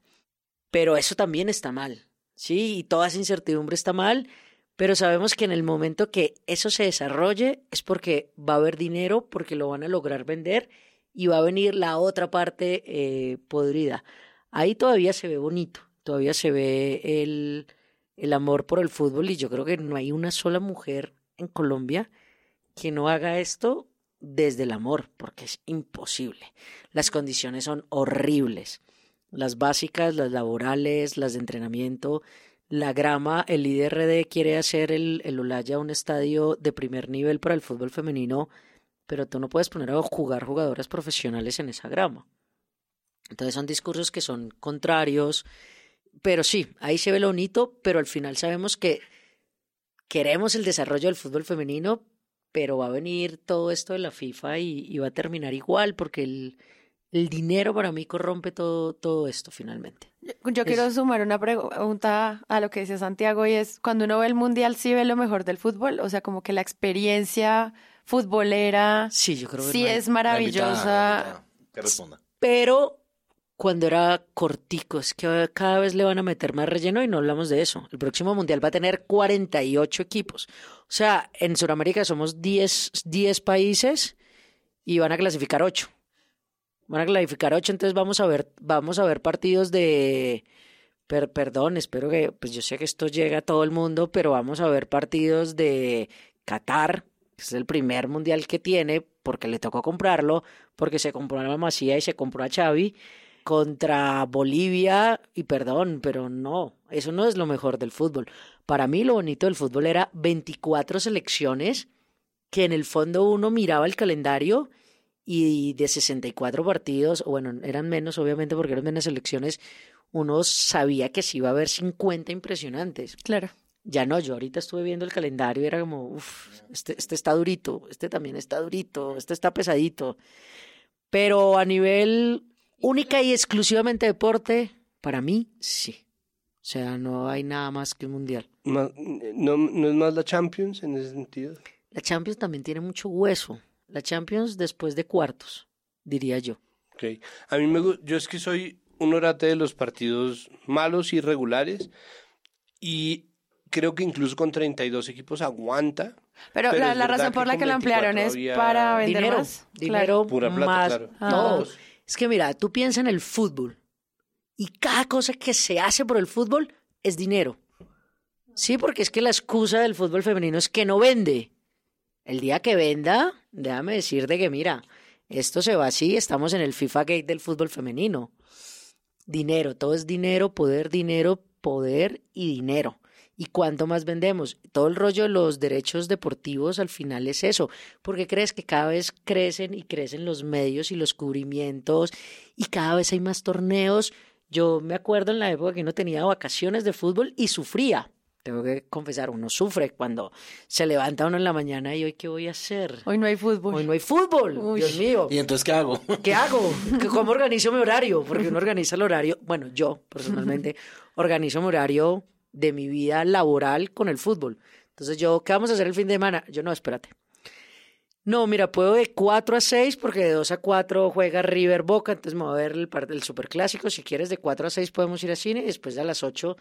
Pero eso también está mal, ¿sí? Y toda esa incertidumbre está mal, pero sabemos que en el momento que eso se desarrolle es porque va a haber dinero, porque lo van a lograr vender y va a venir la otra parte eh, podrida. Ahí todavía se ve bonito, todavía se ve el, el amor por el fútbol y yo creo que no hay una sola mujer en Colombia que no haga esto desde el amor, porque es imposible. Las condiciones son horribles. Las básicas, las laborales, las de entrenamiento, la grama, el IDRD quiere hacer el, el Olaya un estadio de primer nivel para el fútbol femenino, pero tú no puedes poner a jugar jugadoras profesionales en esa grama. Entonces son discursos que son contrarios, pero sí, ahí se ve lo bonito, pero al final sabemos que queremos el desarrollo del fútbol femenino, pero va a venir todo esto de la FIFA y, y va a terminar igual, porque el, el dinero para mí corrompe todo, todo esto finalmente. Yo quiero sumar una pregunta a lo que dice Santiago y es, cuando uno ve el mundial, ¿sí ve lo mejor del fútbol? O sea, como que la experiencia futbolera Sí, yo creo que sí no hay- es maravillosa. Que responda. Pero cuando era cortico, es que cada vez le van a meter más relleno y no hablamos de eso. El próximo mundial va a tener 48 equipos. O sea, en Sudamérica somos 10, 10 países y van a clasificar 8. Van a clasificar 8, entonces vamos a ver, vamos a ver partidos de per- perdón, espero que pues yo sé que esto llega a todo el mundo, pero vamos a ver partidos de Qatar, que es el primer mundial que tiene porque le tocó comprarlo, porque se compró a la Masía y se compró a Xavi contra Bolivia y perdón, pero no, eso no es lo mejor del fútbol. Para mí lo bonito del fútbol era 24 selecciones que en el fondo uno miraba el calendario y de 64 partidos, bueno, eran menos obviamente porque eran menos selecciones, uno sabía que sí iba a haber 50 impresionantes. Claro. Ya no, yo ahorita estuve viendo el calendario y era como, uff, este, este está durito, este también está durito, este está pesadito. Pero a nivel única y exclusivamente deporte, para mí sí. O sea, no hay nada más que un mundial. ¿No, ¿No es más la Champions en ese sentido? La Champions también tiene mucho hueso. La Champions después de cuartos, diría yo. Ok. A mí me yo es que soy un orate de los partidos malos y regulares y creo que incluso con 32 equipos aguanta. Pero, la, razón por la que lo 24 ampliaron es para vender Dinero, más. dinero Pura plata, más claro. Ah. Es que mira, tú piensas en el fútbol y cada cosa que se hace por el fútbol es dinero. Sí, porque es que la excusa del fútbol femenino es que no vende. El día que venda, déjame decirte que mira, esto se va así, estamos en el FIFA Gate del fútbol femenino. Dinero, todo es dinero, poder, dinero, poder y dinero. ¿Y cuánto más vendemos? Todo el rollo de los derechos deportivos al final es eso. porque crees que cada vez crecen y crecen los medios y los cubrimientos y cada vez hay más torneos? Yo me acuerdo en la época que uno tenía vacaciones de fútbol y sufría. Tengo que confesar, uno sufre cuando se levanta uno en la mañana y hoy qué voy a hacer. Hoy no hay fútbol. Hoy no hay fútbol. Dios mío. ¿Y entonces qué hago? ¿Qué hago? ¿Cómo organizo mi horario? Porque uno organiza el horario. Bueno, yo personalmente organizo mi horario de mi vida laboral con el fútbol. Entonces yo, ¿qué vamos a hacer el fin de semana? Yo no, espérate. No, mira, puedo de 4 a 6 porque de 2 a 4 juega River Boca, entonces me voy a ver el, el Superclásico. Si quieres, de 4 a 6 podemos ir al cine y después a las 8,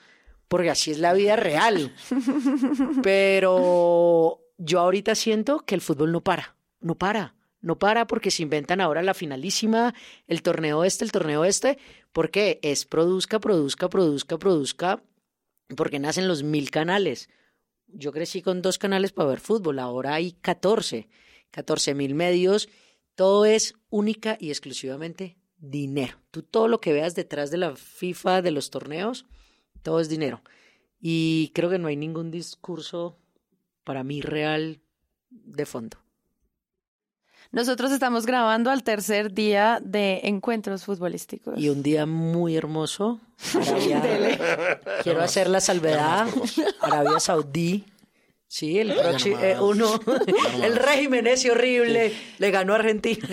porque así es la vida real. Pero yo ahorita siento que el fútbol no para, no para, no para porque se inventan ahora la finalísima, el torneo este, el torneo este, porque es produzca, produzca, produzca, produzca porque nacen los mil canales. Yo crecí con dos canales para ver fútbol, ahora hay 14, 14 mil medios. Todo es única y exclusivamente dinero. Tú todo lo que veas detrás de la FIFA, de los torneos, todo es dinero. Y creo que no hay ningún discurso para mí real de fondo. Nosotros estamos grabando al tercer día de encuentros futbolísticos. Y un día muy hermoso. quiero hacer la salvedad. Arabia Saudí Sí, el próximo, eh, uno, el régimen ese horrible, le ganó a Argentina.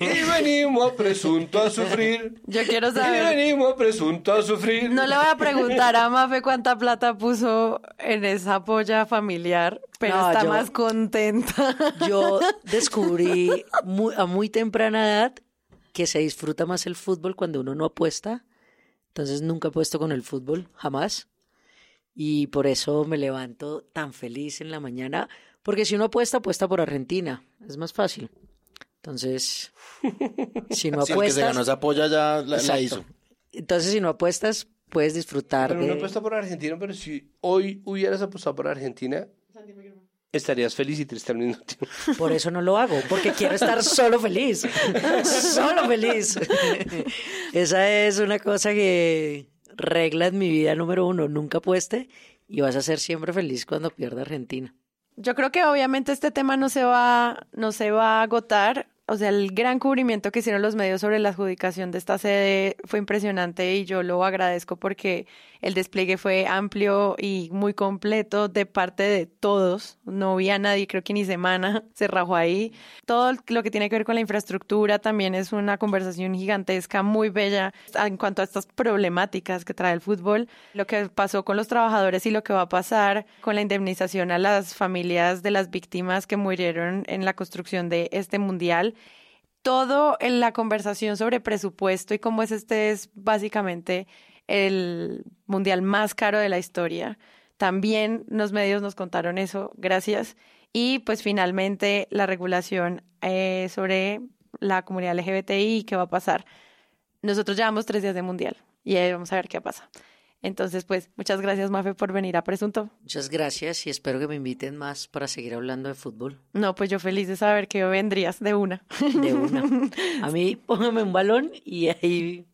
y venimos presunto a sufrir. Yo quiero saber. Y venimos presunto a sufrir. No le voy a preguntar a Mafe cuánta plata puso en esa polla familiar, pero está más contenta. Yo descubrí a muy temprana edad que se disfruta más el fútbol cuando uno no apuesta. Entonces nunca he puesto con el fútbol, jamás y por eso me levanto tan feliz en la mañana, porque si uno apuesta, apuesta por Argentina, es más fácil. Entonces, si no apuestas... el que se ganó esa apoya ya la, hizo. Entonces, si no apuestas, puedes disfrutar pero de... no apuesta por Argentina, pero si hoy hubieras apostado por Argentina, estarías feliz y triste al mismo tiempo. Por eso no lo hago, porque quiero estar solo feliz. solo feliz. Esa es una cosa que regla en mi vida número uno, nunca apueste y vas a ser siempre feliz cuando pierda Argentina. Yo creo que obviamente este tema no se va, no se va a agotar o sea, el gran cubrimiento que hicieron los medios sobre la adjudicación de esta sede fue impresionante y yo lo agradezco porque el despliegue fue amplio y muy completo de parte de todos. No vi a nadie, creo que ni semana se rajó ahí. Todo lo que tiene que ver con la infraestructura también es una conversación gigantesca, muy bella en cuanto a estas problemáticas que trae el fútbol. Lo que pasó con los trabajadores y lo que va a pasar con la indemnización a las familias de las víctimas que murieron en la construcción de este mundial todo en la conversación sobre presupuesto y cómo es este es básicamente el mundial más caro de la historia. También los medios nos contaron eso, gracias. Y pues finalmente la regulación eh, sobre la comunidad LGBTI y qué va a pasar. Nosotros llevamos tres días de mundial y ahí vamos a ver qué pasa. Entonces, pues, muchas gracias, Mafe, por venir a Presunto. Muchas gracias y espero que me inviten más para seguir hablando de fútbol. No, pues yo feliz de saber que vendrías de una. De una. A mí, póngame un balón y ahí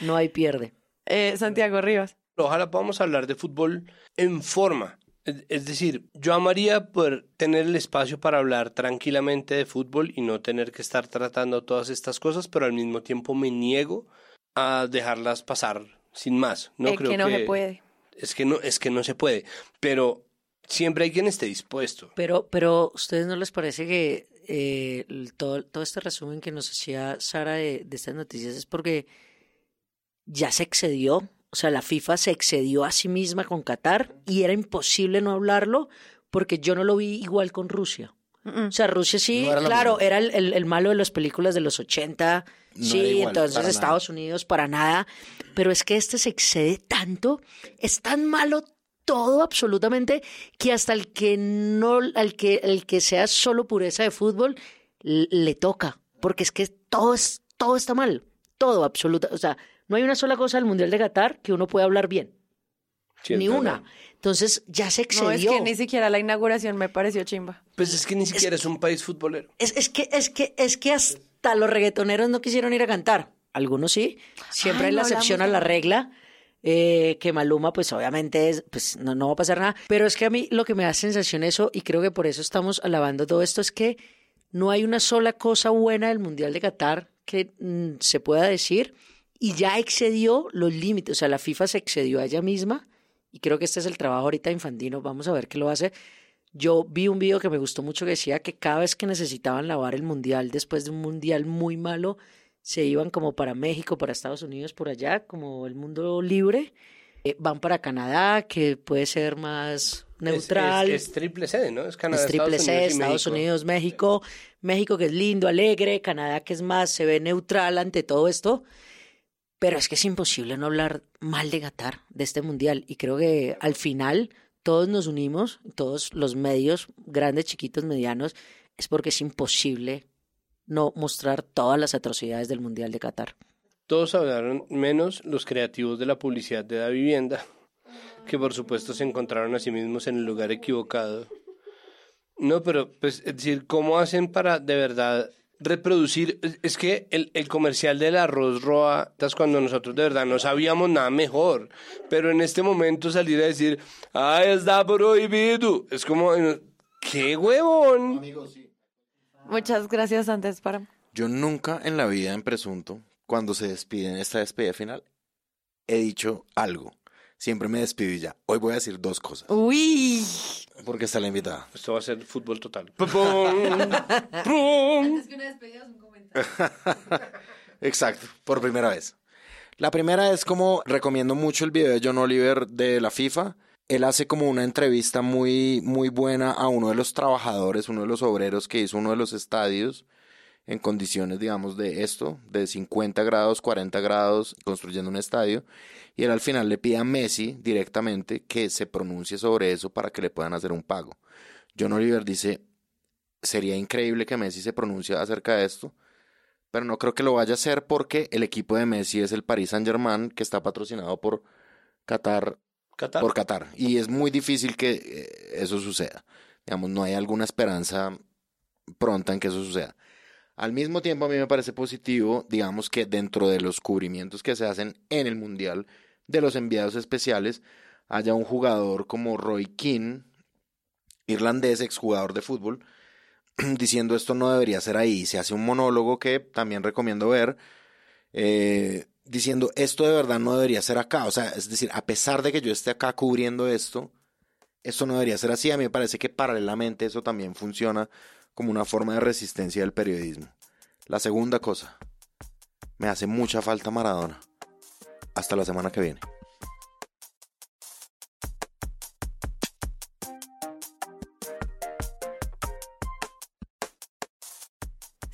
no hay pierde. Eh, Santiago Rivas. Ojalá podamos hablar de fútbol en forma. Es decir, yo amaría poder tener el espacio para hablar tranquilamente de fútbol y no tener que estar tratando todas estas cosas, pero al mismo tiempo me niego a dejarlas pasar sin más. No creo que no se puede. Es que no, es que no se puede. Pero siempre hay quien esté dispuesto. Pero, pero ¿ustedes no les parece que eh, todo, todo este resumen que nos hacía Sara de, de estas noticias es porque ya se excedió? O sea, la FIFA se excedió a sí misma con Qatar y era imposible no hablarlo porque yo no lo vi igual con Rusia. O sea, Rusia sí, claro, era el, el, malo de las películas de los 80, sí, entonces Estados Unidos para nada, pero es que este se excede tanto, es tan malo todo absolutamente que hasta el que no, al que, el que sea solo pureza de fútbol, le toca, porque es que todo, es, todo está mal, todo absoluto, o sea, no hay una sola cosa del Mundial de Qatar que uno pueda hablar bien. Sí, es ni una. Entonces ya se excedió. No, es que ni siquiera la inauguración me pareció chimba. Pues es que ni siquiera es un país futbolero. Es, es que, es que, es que hasta los reggaetoneros no quisieron ir a cantar. Algunos sí. Siempre Ay, hay la no excepción a la regla. eh, que Maluma, pues obviamente es, pues no, no va a pasar nada. Pero es que a mí lo que me da sensación eso, y creo que por eso estamos alabando todo esto, es que no hay una sola cosa buena del Mundial de Qatar que mm, se pueda decir y ya excedió los límites. O sea, la FIFA se excedió a ella misma y creo que este es el trabajo ahorita de Infantino. Vamos a ver qué lo hace. Yo vi un video que me gustó mucho que decía que cada vez que necesitaban lavar el mundial después de un mundial muy malo, se iban como para México, para Estados Unidos, por allá, como el mundo libre. Eh, van para Canadá, que puede ser más neutral. Es, es- es triple sede, ¿no? Es Canadá, Es triple Estados Unidos Estados México. Unidos, México. México que es lindo, alegre, Canadá que es más, se ve neutral ante todo esto. Pero es que es imposible no hablar mal de Qatar, de este mundial. Y creo que al final todos nos unimos, todos los medios, grandes, chiquitos, medianos, es porque es imposible no mostrar todas las atrocidades del mundial de Qatar. Todos hablaron, menos los creativos de la publicidad de la vivienda, que por supuesto se encontraron a sí mismos en el lugar equivocado. No, pero, pues, es decir, ¿cómo hacen para de verdad reproducir? Es- que el, el comercial del arroz roa, es cuando nosotros de verdad no sabíamos nada mejor, pero en este momento salir a decir, ¡ay, está prohibido! Es como, ¡qué huevón! Muchas gracias antes para... Yo nunca en la vida en presunto, cuando se despiden esta despedida final, he dicho algo. Siempre me despido y ya. Hoy voy a decir dos cosas. Uy. Porque está la invitada. Esto va a ser fútbol total. Exacto, por primera vez. La primera es como recomiendo mucho el video de John Oliver de la FIFA. Él hace como una entrevista muy, muy buena a uno de los trabajadores, uno de los obreros que hizo uno de los estadios en condiciones, digamos, de esto, de 50 grados, 40 grados, construyendo un estadio. Y él al final le pide a Messi directamente que se pronuncie sobre eso para que le puedan hacer un pago. John Oliver dice, sería increíble que Messi se pronuncie acerca de esto, pero no creo que lo vaya a hacer porque el equipo de Messi es el Paris Saint Germain, que está patrocinado por Qatar, Por Qatar. Y es muy difícil que eh, eso suceda. Digamos, no hay alguna esperanza pronta en que eso suceda. Al mismo tiempo, a mí me parece positivo, digamos, que dentro de los cubrimientos que se hacen en el Mundial, de los enviados especiales, haya un jugador como Roy Keane, irlandés, exjugador de fútbol, diciendo esto no debería ser ahí. Se hace un monólogo que también recomiendo ver, eh, diciendo esto de verdad no debería ser acá. O sea, es decir, a pesar de que yo esté acá cubriendo esto, esto no debería ser así. A mí me parece que paralelamente eso también funciona como una forma de resistencia del periodismo. La segunda cosa, me hace mucha falta Maradona. Hasta la semana que viene.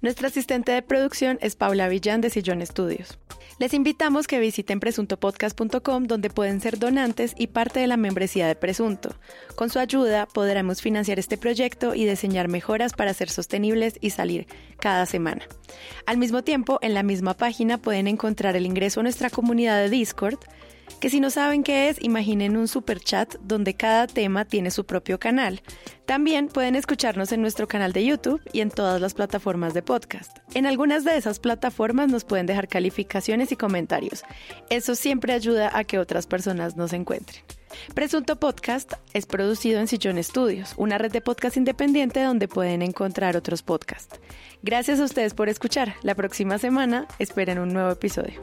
Nuestra asistente de producción es Paula Villán de Sillón Estudios. Les invitamos que visiten presuntopodcast.com donde pueden ser donantes y parte de la membresía de Presunto. Con su ayuda podremos financiar este proyecto y diseñar mejoras para ser sostenibles y salir cada semana. Al mismo tiempo, en la misma página pueden encontrar el ingreso a nuestra comunidad de Discord, que si no saben qué es, imaginen un super chat donde cada tema tiene su propio canal. También pueden escucharnos en nuestro canal de YouTube y en todas las plataformas de podcast. En algunas de esas plataformas nos pueden dejar calificaciones y comentarios. Eso siempre ayuda a que otras personas nos encuentren. Presunto Podcast es producido en Sillón Estudios, una red de podcast independiente donde pueden encontrar otros podcasts. Gracias a ustedes por escuchar. La próxima semana esperen un nuevo episodio.